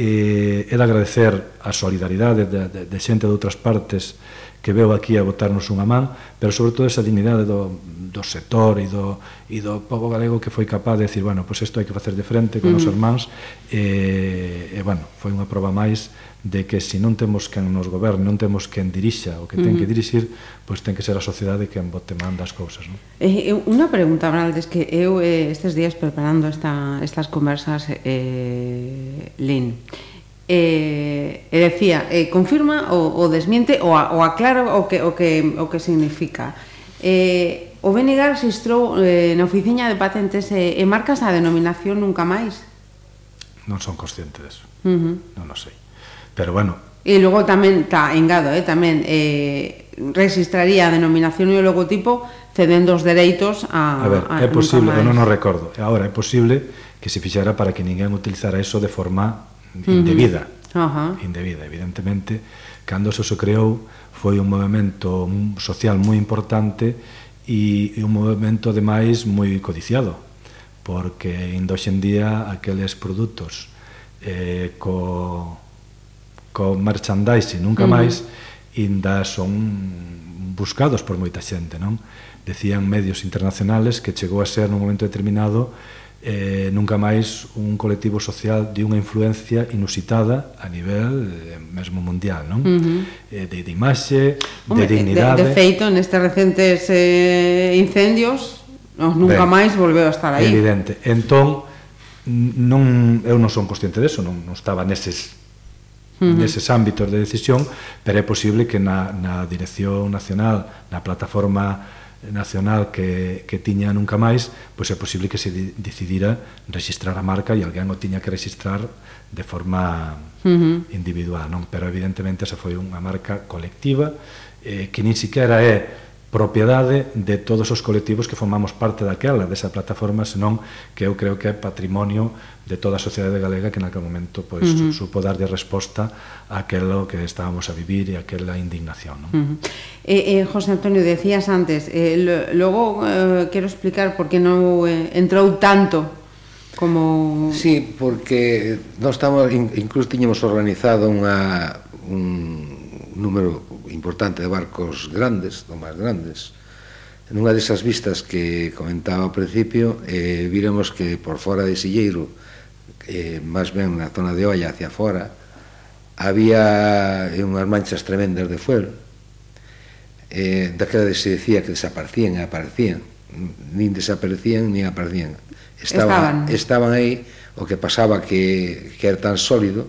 eh, é de agradecer a solidaridade de, de, de xente de outras partes que veo aquí a botarnos unha man, pero sobre todo esa dignidade do, do sector e do, e do povo galego que foi capaz de decir, bueno, pois pues isto hai que facer de frente con mm. os irmáns, e, eh, e, bueno, foi unha proba máis de que se si non temos quen nos goberne, non temos quen dirixa, o que ten que dirixir, pois ten que ser a sociedade quen bote manda as cousas. Non? Eh, unha pregunta, Braldes, que eu eh, estes días preparando esta, estas conversas, eh, Lin, eh, e decía, eh, confirma o, o desmiente ou, a, aclara o que, o que, o que significa. Eh, o BNG registrou eh, na oficina de patentes eh, e marcas a denominación nunca máis? Non son consciente deso. Uh -huh. Non o sei. Pero bueno... E logo tamén, tá, engado, eh, tamén eh, registraría a denominación e o logotipo cedendo os dereitos a... A ver, a, é posible, eu non o recordo, agora é posible que se fixara para que ninguén utilizara eso de forma indebida. Uh -huh. Uh -huh. Indebida, evidentemente, cando eso se creou foi un movimento social moi importante e, un movimento, ademais, moi codiciado, porque indo hoxendía aqueles produtos eh, co co merchandising, nunca uh -huh. máis inda son buscados por moita xente, non? Decían medios internacionales que chegou a ser nun momento determinado eh, nunca máis un colectivo social de unha influencia inusitada a nivel eh, mesmo mundial, non? Uh -huh. eh, de, de imaxe, Hombre, de dignidade... De, de feito, nestes recentes eh, incendios, non, nunca ben, máis volveu a estar aí. Evidente. Entón, non, eu non son consciente deso, non, non estaba neses uh -huh. neses ámbitos de decisión, pero é posible que na, na dirección nacional, na plataforma nacional que, que tiña nunca máis, pois é posible que se decidira registrar a marca e alguén o tiña que registrar de forma uh -huh. individual, non? Pero evidentemente esa foi unha marca colectiva eh, que nin siquiera é propiedade de todos os colectivos que formamos parte daquela, desa plataforma, senón que eu creo que é patrimonio de toda a sociedade galega que naquele momento pois, uh -huh. supo darlle resposta a aquilo que estábamos a vivir e aquela indignación. Non? Uh -huh. eh, eh, José Antonio, decías antes, eh, lo, logo eh, quero explicar por que non eh, entrou tanto como... Sí, porque nós estamos, incluso tiñemos organizado unha, un, número importante de barcos grandes, do máis grandes. Nunha desas vistas que comentaba ao principio, eh, viremos que por fora de Silleiro, eh, máis ben na zona de Olla hacia fora, había eh, unhas manchas tremendas de fuel, eh, daquela de se decía que desaparecían e aparecían, nin desaparecían nin aparecían. Estaban, estaban. estaban aí, o que pasaba que, que era tan sólido,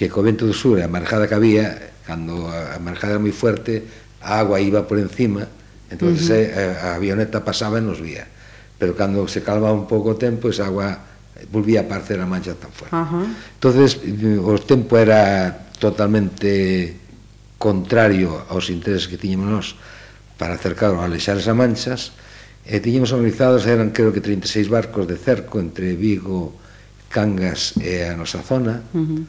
que co vento do sur e a marjada que había cando a, a era moi fuerte, a agua iba por encima, entonces uh eh, -huh. a, a avioneta pasaba e nos vía. Pero cando se calmaba un pouco o tempo, esa agua volvía a aparecer a mancha tan fuerte. Uh -huh. Entonces, o tempo era totalmente contrario aos intereses que tiñemos nós para acercar ou alexar esas manchas, e tiñemos organizados, eran creo que 36 barcos de cerco entre Vigo, Cangas e a nosa zona, uh -huh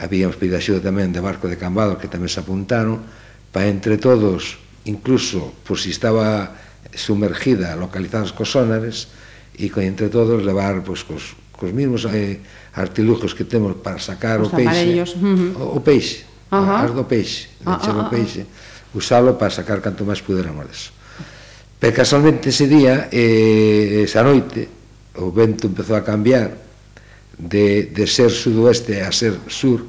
había pedido axuda tamén de Barco de Cambado que tamén se apuntaron, para entre todos, incluso por si estaba sumergida, localizados cos sonares e con entre todos levar pois, cos, cos mismos eh, artilugios que temos para sacar Os o peixe, uh -huh. o, o peixe, uh -huh. as do peixe, uh -huh. o peixe, usalo para sacar canto máis puderamos deso Pero casualmente ese día, eh, esa noite, o vento empezou a cambiar, de, de ser sudoeste a ser sur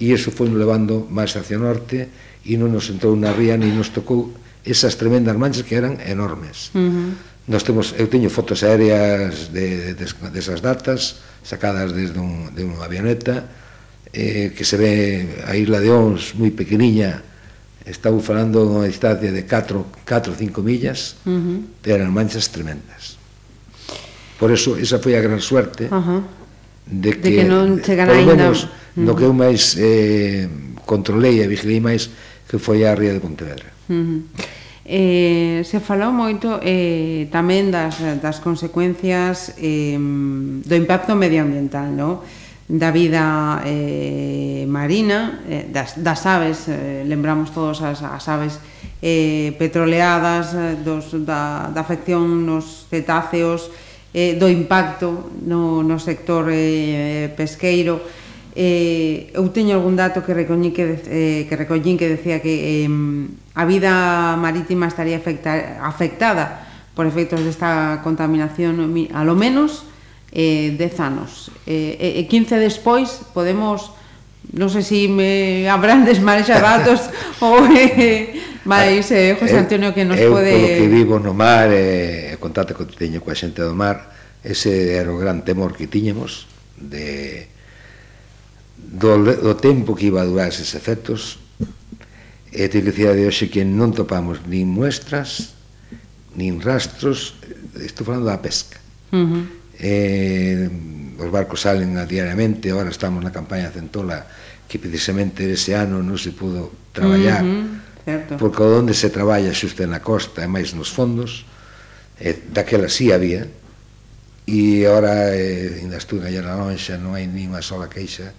e iso foi levando máis hacia norte e non nos entrou na ría ni nos tocou esas tremendas manchas que eran enormes. Uh -huh. Nos temos, eu teño fotos aéreas de, de, de, esas datas sacadas desde un, de unha avioneta eh, que se ve a isla de Ons moi pequeniña estaba falando unha distancia de 4 4 5 millas uh -huh. eran manchas tremendas por eso esa foi a gran suerte uh -huh de que, de que non chegan aínda no que eu mm. máis eh, controlei e vigilei máis que foi a ría de Pontevedra. Uh -huh. Eh, se falou moito eh, tamén das, das consecuencias eh, do impacto medioambiental, no? da vida eh, marina, eh, das, das aves, eh, lembramos todos as, as aves eh, petroleadas, eh, dos, da, da afección nos cetáceos, eh, do impacto no, no sector eh, pesqueiro. Eh, eu teño algún dato que recoñí que, eh, que, recoñín que decía que eh, a vida marítima estaría afecta, afectada por efectos desta contaminación a lo menos eh, 10 anos. Eh, e 15 despois podemos non sei se me habrán desmarexa datos ou eh, máis eh, José Antonio que nos eu, pode... Eu polo que vivo no mar eh, contacto que teño coa xente do mar, ese era o gran temor que tiñemos de do, do tempo que iba a durar eses efectos e te dicía de hoxe que non topamos nin muestras nin rastros estou falando da pesca uh -huh. eh, os barcos salen diariamente agora estamos na campaña Centola que precisamente ese ano non se pudo traballar uh -huh. Certo. porque onde se traballa xuste na costa e máis nos fondos eh, daquela sí había, e agora eh, ainda estuve allá na lonxa, non hai ninguna sola queixa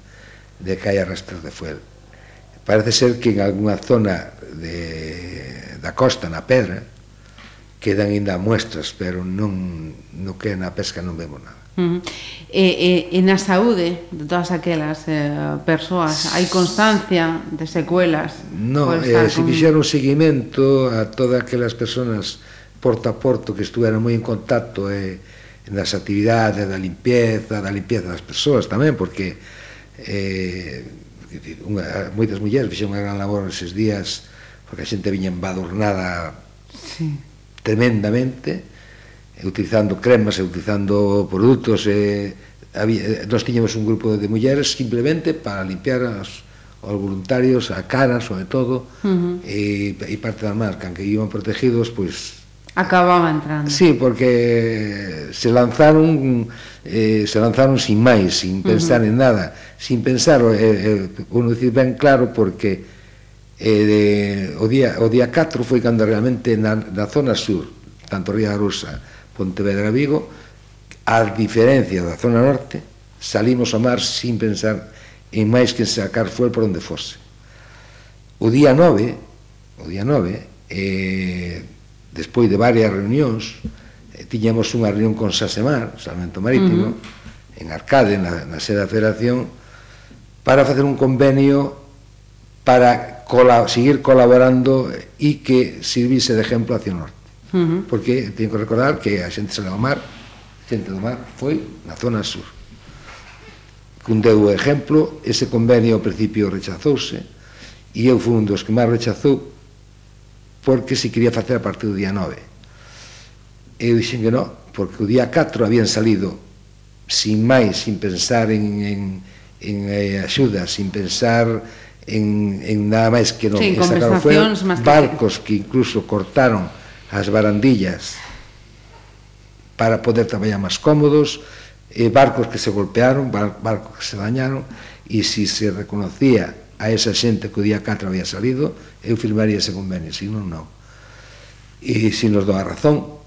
de que hai rastros de fuel. Parece ser que en algunha zona de, da costa, na pedra, quedan ainda muestras, pero non no que na pesca non vemos nada. Uh -huh. e, e, e na saúde de todas aquelas eh, persoas hai constancia de secuelas? Non, pois eh, se fixeron seguimento a todas aquelas persoas porto a porto que estuveran moi en contacto e eh, nas actividades da limpieza, da limpieza das persoas tamén, porque eh, unha, moitas mulleres fixeron unha gran labor eses días porque a xente viña embadurnada sí. tremendamente e utilizando cremas e utilizando produtos e había, eh, nós tiñamos un grupo de mulleres simplemente para limpiar as, aos voluntarios a cara sobre todo uh -huh. e, e parte da marca que iban protegidos pois Acababa entrando. Sí, porque se lanzaron eh, se lanzaron sin máis, sin pensar uh -huh. en nada, sin pensar, eh, eh, uno dicir ben claro porque eh, de, o, día, o día 4 foi cando realmente na, na zona sur, tanto Ría Rusa, Pontevedra Vigo, a diferencia da zona norte, salimos ao mar sin pensar en máis que sacar fuel por onde fose. O día 9, o día 9, eh, despois de varias reunións, eh, tiñamos unha reunión con Sasemar, Salmento Marítimo, uh -huh. en Arcade, na, na sede da Federación, para facer un convenio para cola, seguir colaborando e que sirvise de exemplo hacia o norte. Uh -huh. Porque teño que recordar que a xente se mar, a xente do mar foi na zona sur. Cun deu exemplo, ese convenio ao principio rechazouse, e eu fui un dos que máis rechazou, porque se quería facer a partir do día 9. Eu dixen que non, porque o día 4 habían salido sin máis, sin pensar en, en, en eh, axuda, sin pensar en, en nada máis que non sí, que sacaron fueron barcos que... que incluso cortaron as barandillas para poder traballar máis cómodos, eh, barcos que se golpearon, bar, barcos que se dañaron, e se se reconocía a esa xente que o día 4 había salido, eu firmaría ese convenio, se non, non. E se nos dou a razón,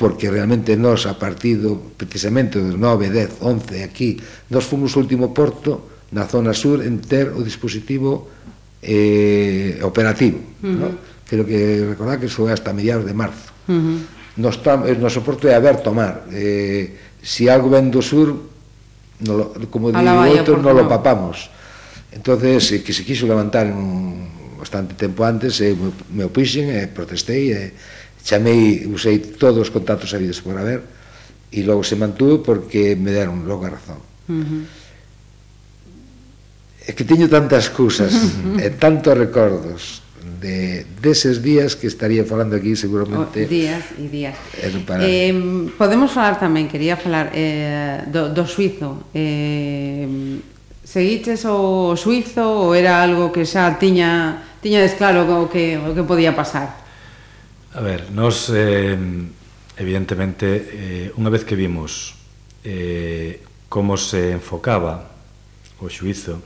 porque realmente nós a partir do, precisamente dos 9, 10, 11 aquí, nós fomos o último porto na zona sur en ter o dispositivo eh, operativo. Uh -huh. no? Creo que recordar que foi hasta mediados de marzo. Uh -huh. Nos tam, o noso porto é aberto ao mar. Eh, si algo ven do sur, no lo, como digo outro, non lo papamos entonces eh, que se quiso levantar un, bastante tempo antes eu me, me opixen e eh, protestei e chamei, usei todos os contactos habidos por haber e logo se mantuve porque me deron logo a razón uh -huh. é que teño tantas cousas e tantos recordos de deses días que estaría falando aquí seguramente. oh, días e días. Eh, podemos falar tamén, quería falar eh, do, do suizo. Eh, Seguiches o suizo ou era algo que xa tiña tiñades claro o que o que podía pasar? A ver, nós eh, evidentemente eh, unha vez que vimos eh, como se enfocaba o xuizo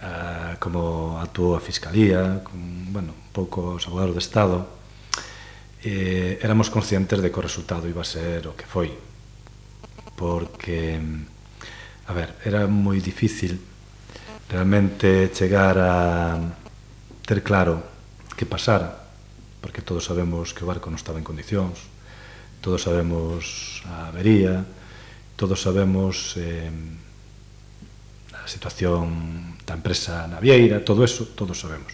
a, como actuou a Fiscalía con, bueno, un pouco os abogados de Estado eh, éramos conscientes de que o resultado iba a ser o que foi porque a ver, era moi difícil realmente chegar a ter claro que pasara, porque todos sabemos que o barco non estaba en condicións, todos sabemos a avería, todos sabemos eh, a situación da empresa navieira, todo eso, todos sabemos.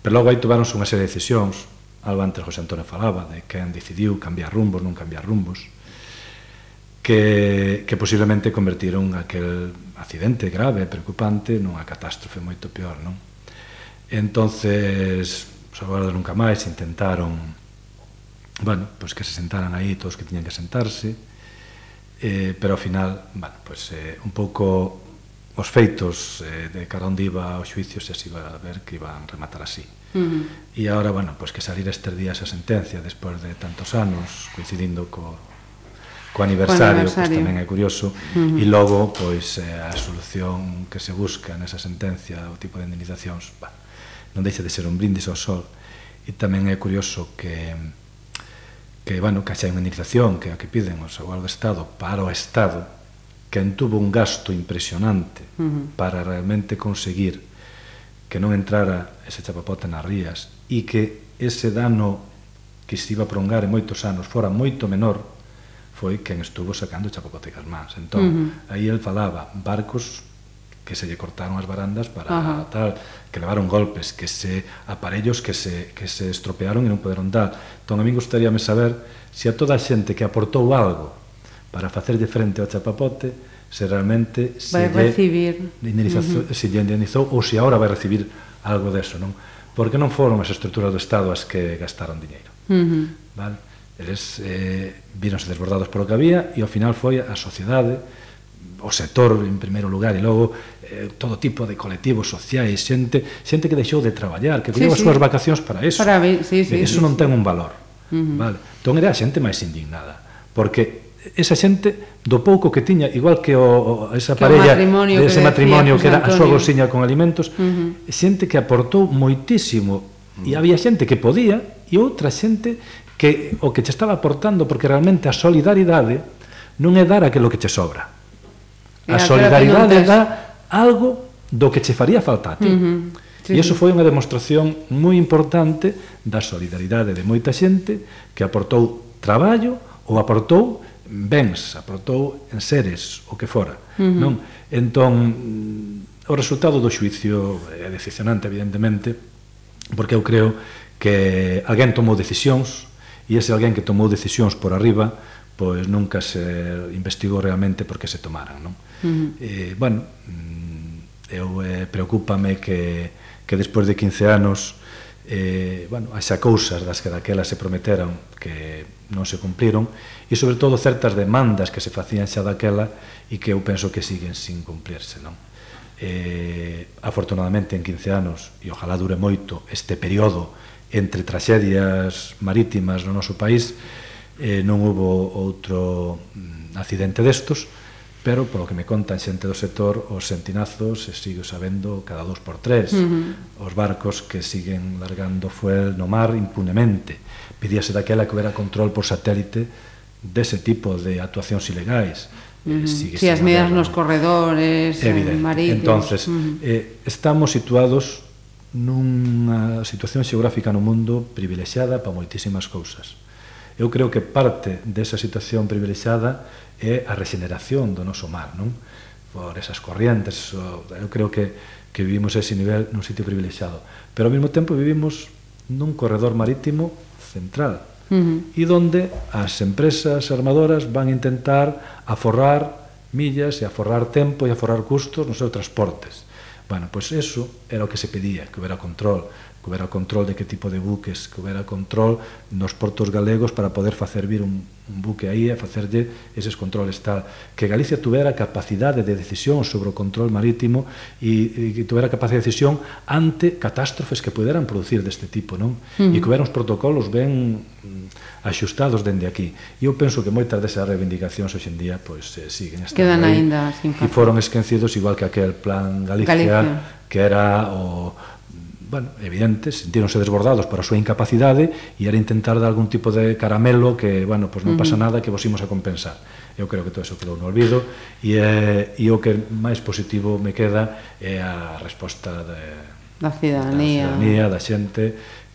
Pero logo aí tomáronse unha serie de decisións, algo antes José Antonio falaba de quen decidiu cambiar rumbos, non cambiar rumbos, que, que posiblemente convertiron aquel accidente grave, preocupante, nunha catástrofe moito peor, non? Entonces, os abogados nunca máis intentaron, bueno, pois que se sentaran aí todos que tiñan que sentarse, eh, pero ao final, bueno, pois eh, un pouco os feitos eh, de cara onde iba o xuicio se as iba a ver que iban rematar así. Uh -huh. E agora, bueno, pois que salir estes días a sentencia despois de tantos anos, coincidindo co co aniversario, co aniversario. Tamén é curioso, uh -huh. e logo pois eh, a solución que se busca nesa sentencia, o tipo de indemnizacións, bah, non deixa de ser un brindis ao sol, e tamén é curioso que que, bueno, que xa unha indemnización que a que piden os abogados do Estado para o Estado, que tuvo un gasto impresionante uh -huh. para realmente conseguir que non entrara ese chapapote nas rías e que ese dano que se iba a prolongar en moitos anos fora moito menor foi quen estuvo sacando chapapote máis. Entón, uh -huh. aí el falaba barcos que se lle cortaron as barandas para uh -huh. tal, que levaron golpes, que se aparellos que se, que se estropearon e non poderon dar. Entón, a mí gustaríame saber se a toda a xente que aportou algo para facerlle frente ao chapapote, se realmente vai se vai recibir uh -huh. se lle indemnizou ou se agora vai recibir algo deso, non? Porque non foron as estruturas do Estado as que gastaron diñeiro. Uh -huh. Vale? Eles eh, víronse desbordados polo que había e ao final foi a sociedade, o sector en primeiro lugar e logo eh, todo tipo de colectivos sociais, xente, xente que deixou de traballar, que colleu sí, as sí. súas vacacións para eso. Para mí, sí, sí, eso sí, non ten un valor. Uh -huh. Vale. Entón era a xente máis indignada, porque esa xente do pouco que tiña, igual que o, o esa que parella, o ese que matrimonio que era Antonio. a súa bolsiña con alimentos, uh -huh. xente que aportou moitísimo e mm. había xente que podía e outra xente que o que che estaba aportando, porque realmente a solidaridade non é dar aquilo que che sobra. A solidaridade dá algo do que che faría falta a ti. Uh -huh. Sí, e iso foi unha demostración moi importante da solidaridade de moita xente que aportou traballo ou aportou bens, aportou en seres, o que fora. Uh -huh. non? Entón, mm, o resultado do xuicio é decepcionante, evidentemente, porque eu creo que alguén tomou decisións e ese alguén que tomou decisións por arriba pois nunca se investigou realmente porque se tomaran, non? Uh -huh. eh, bueno, mm, eu eh, preocúpame que, que despois de 15 anos eh, bueno, haxa cousas das que daquela se prometeron que non se cumpriron e sobre todo certas demandas que se facían xa daquela e que eu penso que siguen sin cumplirse, non? Eh, afortunadamente en 15 anos e ojalá dure moito este período entre traxedias marítimas no noso país eh, non hubo outro mm, accidente destos, pero polo que me contan xente do sector, os sentinazos se sigue sabendo cada dos por tres, uh -huh. os barcos que siguen largando fuel no mar impunemente. Pedíase daquela que houbera control por satélite dese tipo de actuacións ilegais. Uh eh, -huh. Sigue si sí, as medidas nos corredores, Evidente. marítimos. Entonces, uh -huh. eh, estamos situados nunha situación xeográfica no mundo privilexiada para moitísimas cousas. Eu creo que parte desa situación privilexiada é a regeneración do noso mar, non? Por esas corrientes, eu creo que, que vivimos ese nivel nun sitio privilexiado. Pero ao mesmo tempo vivimos nun corredor marítimo central, Uh -huh. e donde as empresas armadoras van intentar aforrar millas e aforrar tempo e aforrar custos nos seus transportes. Bueno, pois pues eso era o que se pedía, que houbera control que houbera control de que tipo de buques, que houbera control nos portos galegos para poder facer vir un, un buque aí e facerlle eses controles tal. Que Galicia tuvera capacidade de decisión sobre o control marítimo e, e que tuvera capacidade de decisión ante catástrofes que puderan producir deste tipo, non? Mm. E que houbera uns protocolos ben mm, axustados dende aquí. E eu penso que moitas desas reivindicacións hoxendía pois eh, siguen estando Quedan aí, aínda sin E foron esquecidos igual que aquel plan Galicia, Galicia. que era o bueno, evidente, sentíronse desbordados para a súa incapacidade e era intentar dar algún tipo de caramelo que, bueno, pues non pasa nada que vos imos a compensar. Eu creo que todo eso quedou no olvido e, eh, e o que máis positivo me queda é a resposta de, da cidadanía, da, cidadanía, da xente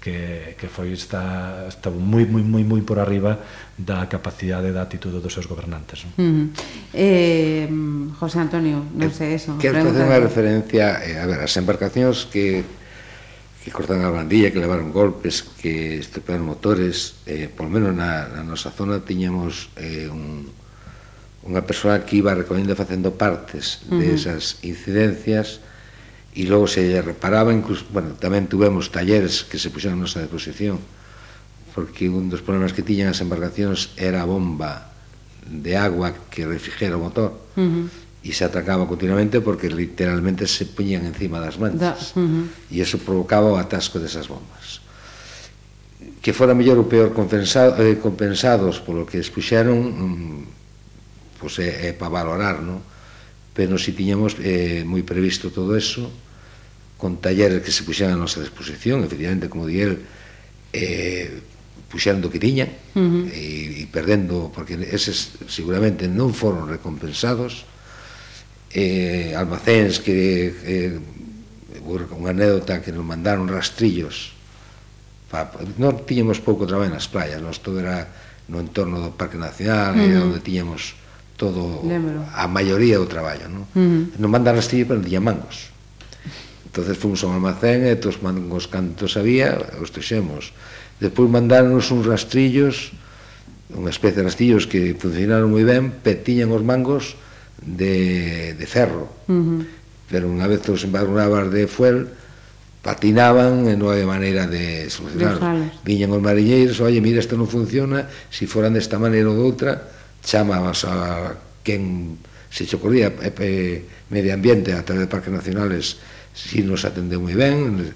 que, que foi está, está moi, moi, moi, moi por arriba da capacidade da actitude dos seus gobernantes. Non? Uh -huh. eh, José Antonio, non sei eso. Quero facer unha referencia eh, a ver, as embarcacións que que cortaron a bandilla, que levaron golpes, que estropearon motores, eh, polo menos na, na nosa zona tiñamos eh, un, unha persoa que iba recollendo facendo partes uh -huh. incidencias e logo se lle reparaba, incluso, bueno, tamén tuvemos talleres que se puxeron a nosa disposición porque un dos problemas que tiñan as embarcacións era a bomba de agua que refrigera o motor uh -huh e se atacaba continuamente porque literalmente se puñían encima das manchas da, uh -huh. e eso provocaba o atasco desas bombas que fora mellor ou peor compensado, eh, compensados polo que expuxeron mm, pois é, é para valorar non? pero si tiñamos eh, moi previsto todo eso con talleres que se puxeran a nosa disposición efectivamente como di el eh, puxeron do que tiñan uh -huh. e, e perdendo porque eses seguramente non foron recompensados eh, almacéns que eh, unha anécdota que nos mandaron rastrillos pa, non tiñemos pouco traballo nas playas nós todo era no entorno do Parque Nacional uh -huh. onde tiñemos todo Lembro. a maioría do traballo non, uh -huh. nos mandan rastrillos pero non tiñan mangos entonces fomos a un almacén e todos mangos cantos había os trouxemos despois mandaronos uns rastrillos unha especie de rastrillos que funcionaron moi ben, petiñan os mangos de, de ferro. Uh -huh. Pero unha vez os embarunabas de fuel, patinaban e non había maneira de solucionar. Viñan os mariñeiros, oye, mira, isto non funciona, se si foran desta maneira ou doutra, chamabas a quen se che ocorría e, e, medio ambiente a través de parques nacionales si nos atendeu moi ben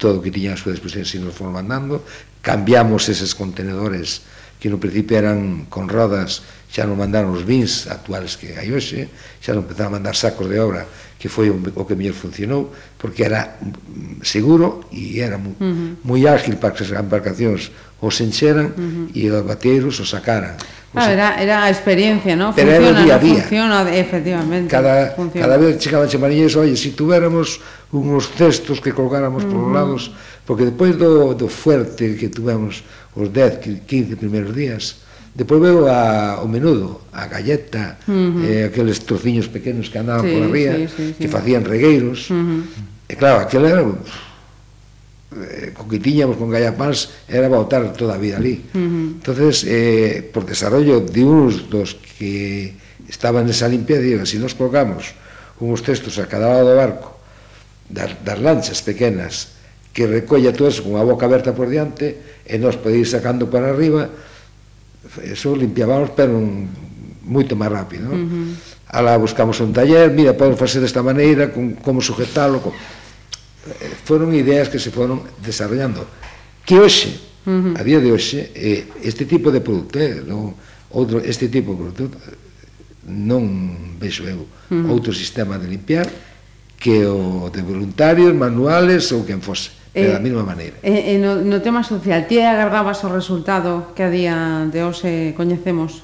todo o que tiñan a súa disposición si nos foron mandando cambiamos eses contenedores que no principio eran con rodas xa non mandaron os bins actuales que hai hoxe, xa non empezaron a mandar sacos de obra que foi o que mellor funcionou, porque era mm, seguro e era moi, uh -huh. moi ágil para que as embarcacións os encheran uh -huh. e os bateiros os sacaran. Ah, era, era a experiencia, ¿no? Pero funciona, era día a día. No funciona, efectivamente. Cada, funciona. cada vez chegaban chemariñeiros, oye, si tuviéramos unos cestos que colgáramos uh -huh. por os lados, porque depois do, do fuerte que tuvemos os 10, 15 primeiros días, Depois veo a, o menudo, a galleta, uh -huh. eh, aqueles trociños pequenos que andaban sí, pola ría, sí, sí, sí. que facían regueiros. Uh -huh. E claro, aquel era... Eh, co que tiñamos con gallapáns era botar toda a vida ali. Uh -huh. entonces eh, por desarrollo de uns dos que estaban nesa limpieza digo, se si nos colgamos uns textos a cada lado do barco das, das lanchas pequenas que recolla todo eso con a boca aberta por diante e nos ir sacando para arriba eso limpiábamos pero moito máis rápido. Uh -huh. ala buscamos un taller, mira, podemos facer desta maneira, con, como sujetalo con... Eh, foron ideas que se foron desarrollando. Que hoxe, uh -huh. a día de hoxe, eh, este tipo de produto, eh, no, outro, este tipo de produto, non vexo eu uh -huh. outro sistema de limpiar que o de voluntarios, manuales ou quen fose. Uh Eh, da mesma maneira. Eh, eh, no, no tema social, ti agardabas o resultado que a día de hoxe coñecemos?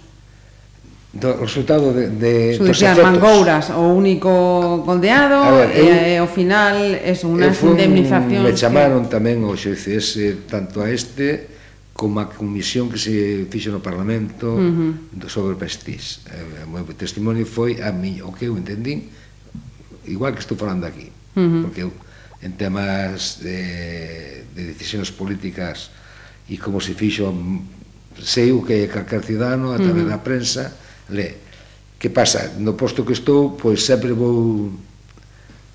Do resultado de, de Judicial Mangouras, o único goldeado, a ver, eu, e ao final é unhas indemnizacións... Me chamaron que... tamén o xuiz ese, tanto a este como a comisión que se fixo no Parlamento uh -huh. sobre pestis. Eh, o meu testimonio foi a mí, o que eu entendín, igual que estou falando aquí, uh -huh. porque eu en temas de, de decisións políticas e como se fixo sei o que calquer cidadano a través uh -huh. da prensa le que pasa, no posto que estou pois sempre vou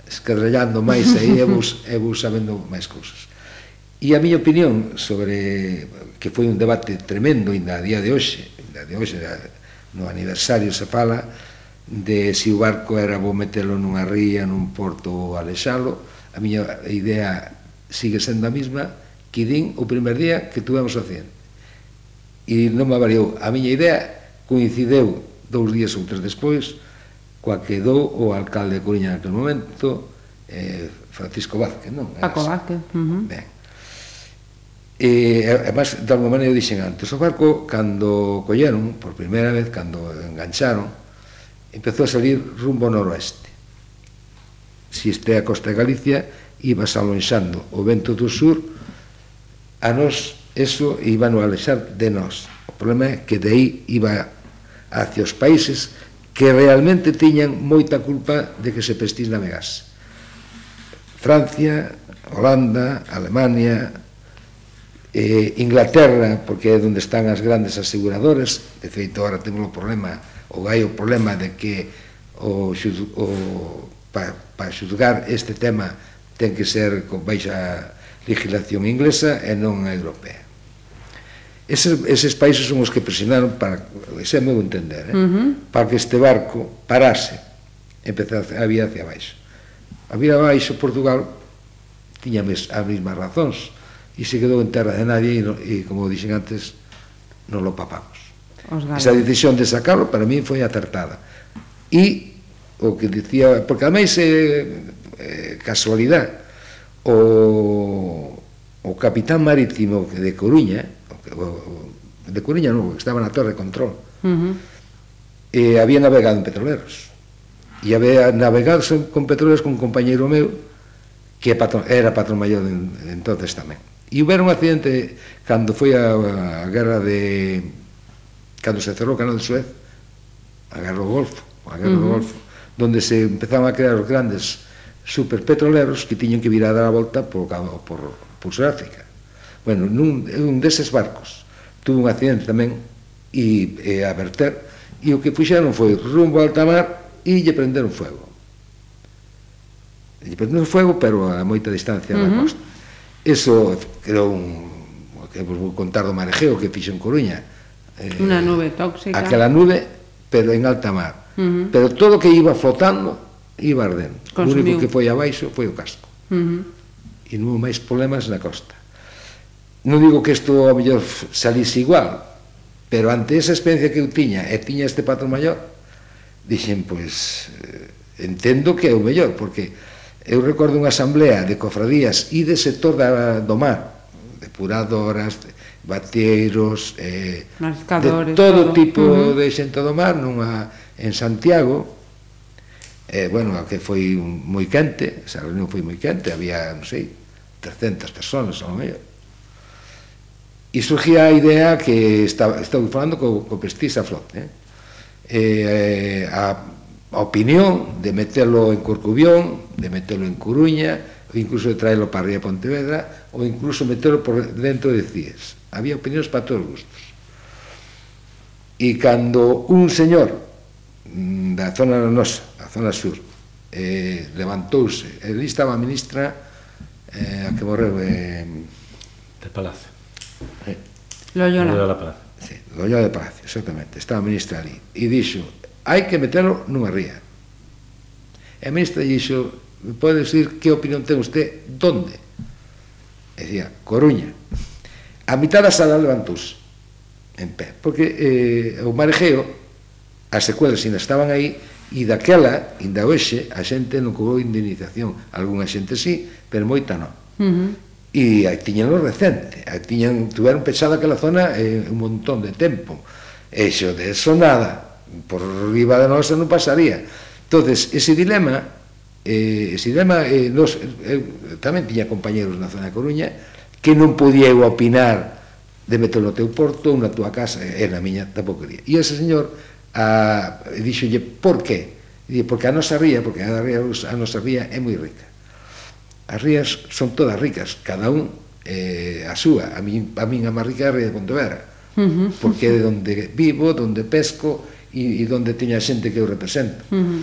escarrellando máis aí e vou, e vou sabendo máis cousas e a miña opinión sobre que foi un debate tremendo ainda a día de hoxe ainda de hoxe no aniversario se fala de se o barco era vou metelo nunha ría, nun porto ou alexalo, a miña idea sigue sendo a mesma que din o primer día que tuvemos o 100 e non me variou. a miña idea coincideu dous días ou tres despois coa que dou o alcalde de Coruña naquele momento eh, Francisco Vázquez non? Paco Vázquez uh -huh. ben E, además, de alguma maneira, dixen antes, o barco, cando colleron, por primeira vez, cando engancharon, empezou a salir rumbo noroeste se este a costa de Galicia, ibas alonxando o vento do sur, a nos eso iba no alexar de nós. O problema é que de aí iba hacia os países que realmente tiñan moita culpa de que se pestís navegase. Francia, Holanda, Alemania, eh, Inglaterra, porque é onde están as grandes aseguradoras, de feito, agora temos o problema, o hai o problema de que o, o para xuzgar este tema ten que ser con baixa legislación inglesa e non a europea. Ese, eses países son os que presionaron para, ese é meu entender, eh? uh -huh. para que este barco parase, empezase a vía hacia baixo. A vía baixo Portugal tiña mes, as mesmas razóns e se quedou en terra de nadie e, no, e como dixen antes, non lo papamos. Esa decisión de sacarlo para mí foi acertada. E o que dicía, porque ademais é eh, casualidade, o, o capitán marítimo de Coruña, o, o, de Coruña non, que estaba na torre de control, uh -huh. eh, había navegado en petroleros, e había navegado con petroleros con un compañeiro meu, que patrón, era patrón maior en, entonces tamén. E houve un accidente cando foi a, a guerra de... cando se cerrou o canal de Suez, a guerra do Golfo, a guerra uh -huh. do Golfo, donde se empezaban a crear os grandes superpetroleros que tiñan que virar a dar a volta por, por, por Sudáfrica. Bueno, nun, un deses barcos tuvo un accidente tamén e, e a verter e o que fixeron foi rumbo a alta mar e lle prenderon fuego. Lle prenderon fuego, pero a moita distancia uh -huh. da costa. Eso creou un que vos vou contar do marejeo que fixo en Coruña. Eh, Unha nube tóxica. Aquela nube, pero en alta mar. -huh. Pero todo que iba flotando iba ardendo. Consumiu. O único que foi abaixo foi o casco. Uh -huh. E non houve máis problemas na costa. Non digo que isto ao mellor salise igual, pero ante esa experiencia que eu tiña e tiña este patrón maior, dixen, pois, eh, entendo que é o mellor, porque eu recordo unha asamblea de cofradías e de sector da, do mar, depuradoras, bateiros, eh, de todo, todo. tipo uh -huh. de xente do mar, nunha en Santiago, eh, bueno, que foi moi quente, esa reunión foi moi quente, había, non sei, 300 personas, ao mellor. E surgía a idea que estaba, estaba falando co, co Pestisa Flot, eh? eh, a, a opinión de metelo en Corcubión, de metelo en Coruña, ou incluso de traelo para Ría Pontevedra, ou incluso metelo por dentro de CIES. Había opinións para todos os gustos. E cando un señor Mm, da zona nosa, a zona sur, eh, levantouse, e ali estaba a ministra eh, a que morreu eh, de Palacio. Eh. Loyola. Loyola Palacio. Sí, Loyola de Palacio, exactamente. Estaba a ministra ali. E dixo, hai que metelo nunha ría. E a ministra dixo, me pode dicir que opinión ten usted, donde? E dicía, Coruña. A mitad da sala levantouse en pé, porque eh, o marejeo as secuelas ainda estaban aí e daquela, ainda hoxe, a xente non cobrou indemnización. Alguna xente sí, pero moita non. Uh -huh. E aí tiñan o recente, aí tiñan, tiveron pechada aquela zona eh, un montón de tempo. E xo de eso nada, por riba de nosa non pasaría. entonces ese dilema, eh, ese dilema, eh, nos, eu tamén tiña compañeros na zona de Coruña, que non podía eu opinar de meter no teu porto ou na tua casa, e na miña tampouco quería. E ese señor a, e dixolle, por que? Dixo, porque a nosa ría, porque a ría, a nosa ría é moi rica. As rías son todas ricas, cada un eh, a súa. A min a, min a máis rica é a ría de Pontevedra, uh -huh. porque é de onde vivo, donde pesco e, e donde teño a xente que eu represento. Uh -huh.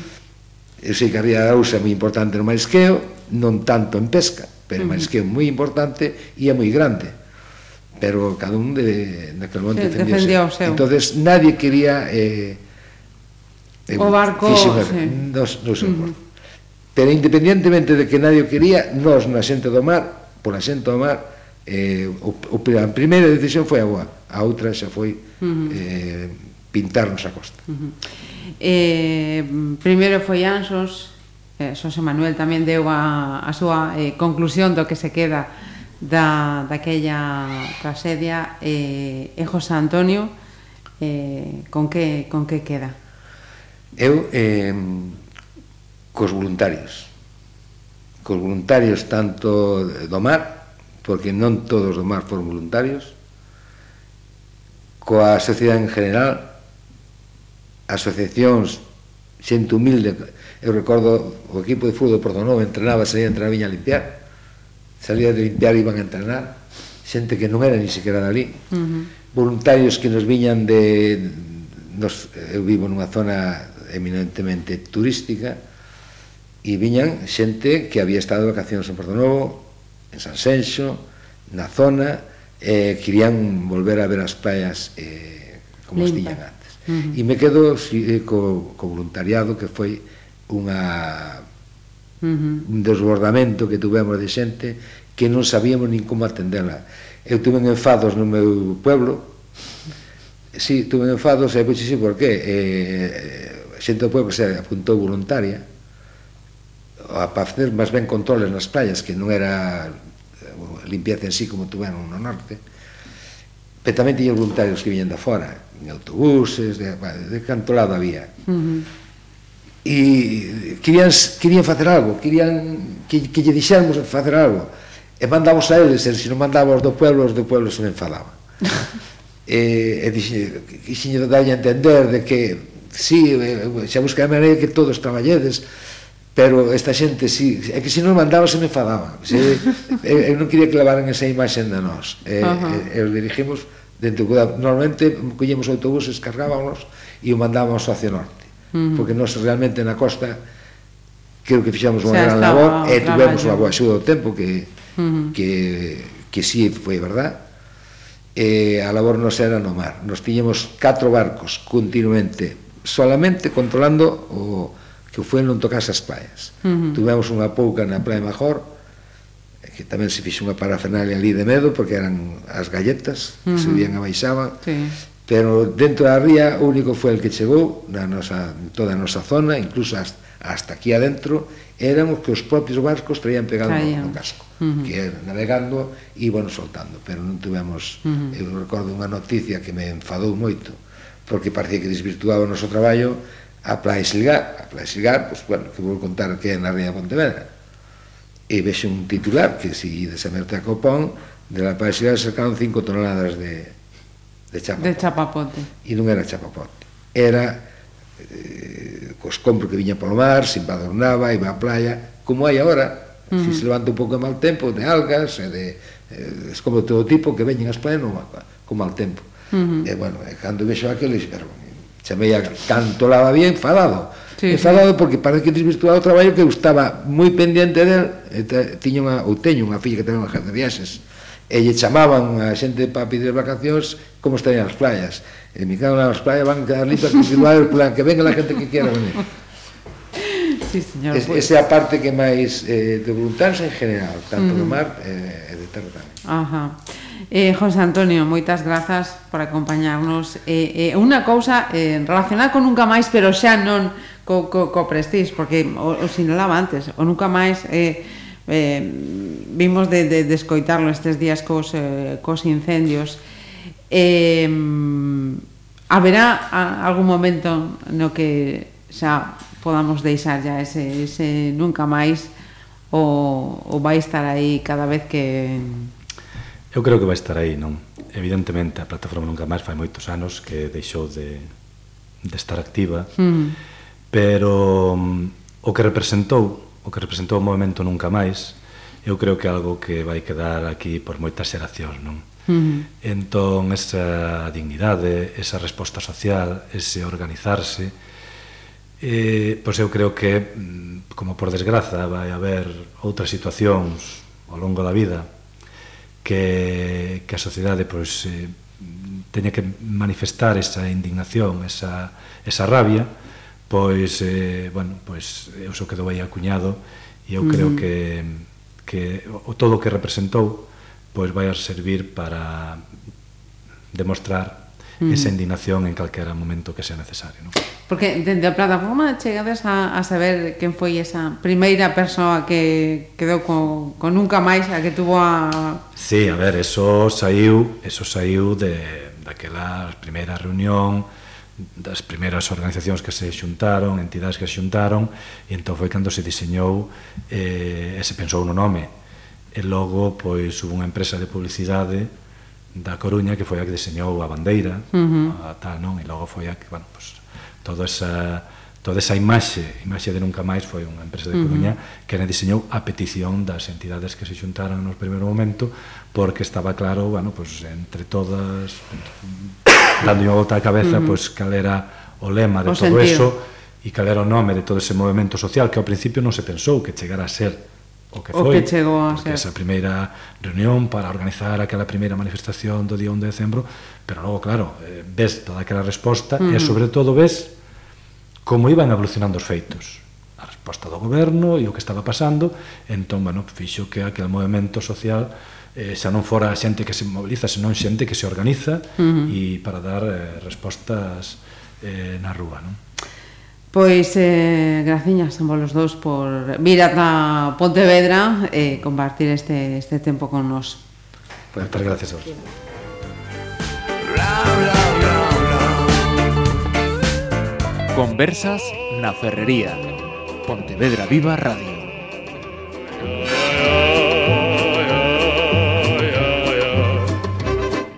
Eu sei que a ría da Ousa é moi importante no marisqueo, non tanto en pesca, pero uh -huh. máis é moi importante e é moi grande pero cada un de, aquel momento defendía, defendía o seu. Entonces nadie quería eh, Eh, o barco, sí. nos, nos uh -huh. Pero independientemente de que nadie o quería, nós na xente do mar, pola xente do mar, eh, o, o, a primeira decisión foi a boa, a outra xa foi uh -huh. eh, pintarnos a costa. Uh -huh. eh, primeiro foi Ansos, eh, Xosé Manuel tamén deu a, a súa eh, conclusión do que se queda da, daquella tragedia eh, e José Antonio eh, con que, con que queda? eu eh, cos voluntarios cos voluntarios tanto do mar porque non todos do mar foron voluntarios coa sociedade en general asociacións xente humilde eu recordo o equipo de fútbol de Portonova entrenaba, salía a entrenar a viña a limpiar salía de limpiar iban a entrenar xente que non era ni siquiera dali uh -huh. voluntarios que nos viñan de nos, eu vivo nunha zona eminentemente turística e viñan xente que había estado de vacacións en Porto Novo, en San Senxo, na zona, eh, querían volver a ver as praias eh, como Limpa. as tiñan antes. Uh -huh. E me quedo eh, co, co voluntariado que foi unha uh -huh. un desbordamento que tuvemos de xente que non sabíamos nin como atendela. Eu tuve enfados no meu pueblo, sí, tuve enfados, e pois, sí, por qué? Eh, xente do pueblo que se apuntou voluntaria a facer máis ben controles nas praias que non era eh, limpieza en sí como tuveron no norte pero tamén tiñan voluntarios que viñan da fora en autobuses, de, de canto lado había uh -huh e querían, querían facer algo, querían que, que lle dixéramos facer algo. E mandamos a eles, e se non mandamos do pueblo, os do pueblo se me enfadaban. e, e dixen, dixen dalle a entender de que sí, eh, eh, xa busquei a maneira que todos traballedes, pero esta xente sí, é que se non mandaba se me fadaba. Se, eu, eh, eu non quería que levaran esa imaxen de nós. E, uh -huh. e, e os dirigimos dentro. Normalmente collemos autobuses, cargábamos e o mandábamos hacia norte. Uh -huh. Porque nós realmente na costa creo que fixamos unha gran labor e tivemos unha boa axuda do tempo que, uh -huh. que, que sí foi verdad. E a labor nos era no mar. Nos tiñemos catro barcos continuamente solamente controlando o que foi non tocase as praias. Uh -huh. Tuvemos unha pouca na Praia Major, que tamén se fixe unha parafernalia ali de medo, porque eran as galletas, uh -huh. que vían e baixaban, sí. pero dentro da ría o único foi el que chegou na nosa, toda a nosa zona, incluso hasta, hasta aquí adentro, eran os que os propios barcos traían pegado Traían. no casco, uh -huh. que navegando e, iban soltando, pero non tivemos, uh -huh. eu recordo unha noticia que me enfadou moito, porque parecía que desvirtuaba o noso traballo a Playa Silgar. A Playa Silgar, pois, pues, bueno, que vou contar que é na Ría de Pontevedra. E vexo un titular que si Merte a Copón, de la Playa Silgar sacaron 5 toneladas de, de chapapote. De chapapote. E non era chapapote. Era eh, cos compro que viña polo mar, se embadornaba, iba á playa, como hai agora, uh -huh. se, se levanta un pouco de mal tempo, de algas, e de eh, escombro todo tipo que veñen as playas no, con mal tempo Uh -huh. E, bueno, e cando vexo aquilo, dixeron, xa veía canto lava bien, enfadado. Sí, enfadado sí. porque parece que desvirtuado o traballo que eu estaba moi pendiente del, e tiña unha, ou teño unha filla que ten unha casa de viaxes, e lle chamaban a xente para pedir vacacións como están as playas. E me quedan as playas, van a quedar listas individuales, plan, que venga la gente que quiera venir. Sí, señor, es, pues. Esa é a parte que máis eh, de voluntarse en general, tanto uh -huh. do mar eh, e de terra tamén. Ajá. Uh -huh. Eh, José Antonio, moitas grazas por acompañarnos. Eh, eh, unha cousa eh, relacionada con Nunca Máis, pero xa non co, co, co Prestige, porque o, o sinalaba antes, o Nunca Máis... Eh, eh, vimos de, de, de escoitarlo estes días cos, eh, cos incendios eh, haberá a, algún momento no que xa podamos deixar ya ese, ese nunca máis ou, ou vai estar aí cada vez que Eu creo que vai estar aí, non? Evidentemente, a plataforma nunca máis fai moitos anos que deixou de, de estar activa, hmm. mm. pero o que representou, o que representou o movimento nunca máis, eu creo que é algo que vai quedar aquí por moitas xeracións, non? Mm. Entón, esa dignidade, esa resposta social, ese organizarse, eh, pois eu creo que, mm, como por desgraza, vai haber outras situacións ao longo da vida que, que a sociedade pois, eh, teña que manifestar esa indignación, esa, esa rabia, pois, eh, bueno, pois, eu só quedou aí acuñado e eu uh -huh. creo que, que o todo o que representou pois vai a servir para demostrar mm. esa indignación en calquera momento que sea necesario. Non? Porque dende a plataforma chegades a, a saber quen foi esa primeira persoa que quedou con, con nunca máis a que tuvo a... Sí, a ver, eso saiu, eso saiu de, daquela primeira reunión, das primeiras organizacións que se xuntaron, entidades que se xuntaron, e entón foi cando se diseñou eh, e se pensou no nome. E logo, pois, hubo unha empresa de publicidade da Coruña, que foi a que diseñou a bandeira, uh -huh. a, tal, non? E logo foi a que, bueno, pues, toda esa toda esa imaxe, imaxe de Nunca Máis foi unha empresa de Coruña uh -huh. que era diseñou a petición das entidades que se xuntaran no primeiro momento porque estaba claro, bueno, pues, entre todas dando unha volta á cabeza, uh -huh. pues, cal era o lema de o todo sentido. eso e cal era o nome de todo ese movimento social que ao principio non se pensou que chegara a ser o que foi, o que chegou a ser. esa primeira reunión para organizar aquela primeira manifestación do día 1 de decembro, pero logo, claro, eh, ves toda aquela resposta uh -huh. e, sobre todo, ves como iban evolucionando os feitos a resposta do goberno e o que estaba pasando, entón, bueno, fixo que aquel movimento social eh, xa non fora xente que se moviliza, senón xente que se organiza uh -huh. e para dar eh, respostas eh, na rúa, non? Pois, eh, graciñas ambos os dous por vir ata Pontevedra e eh, compartir este, este tempo con nos. Pois, pues, gracias a vos. Conversas na Ferrería. Pontevedra Viva Radio.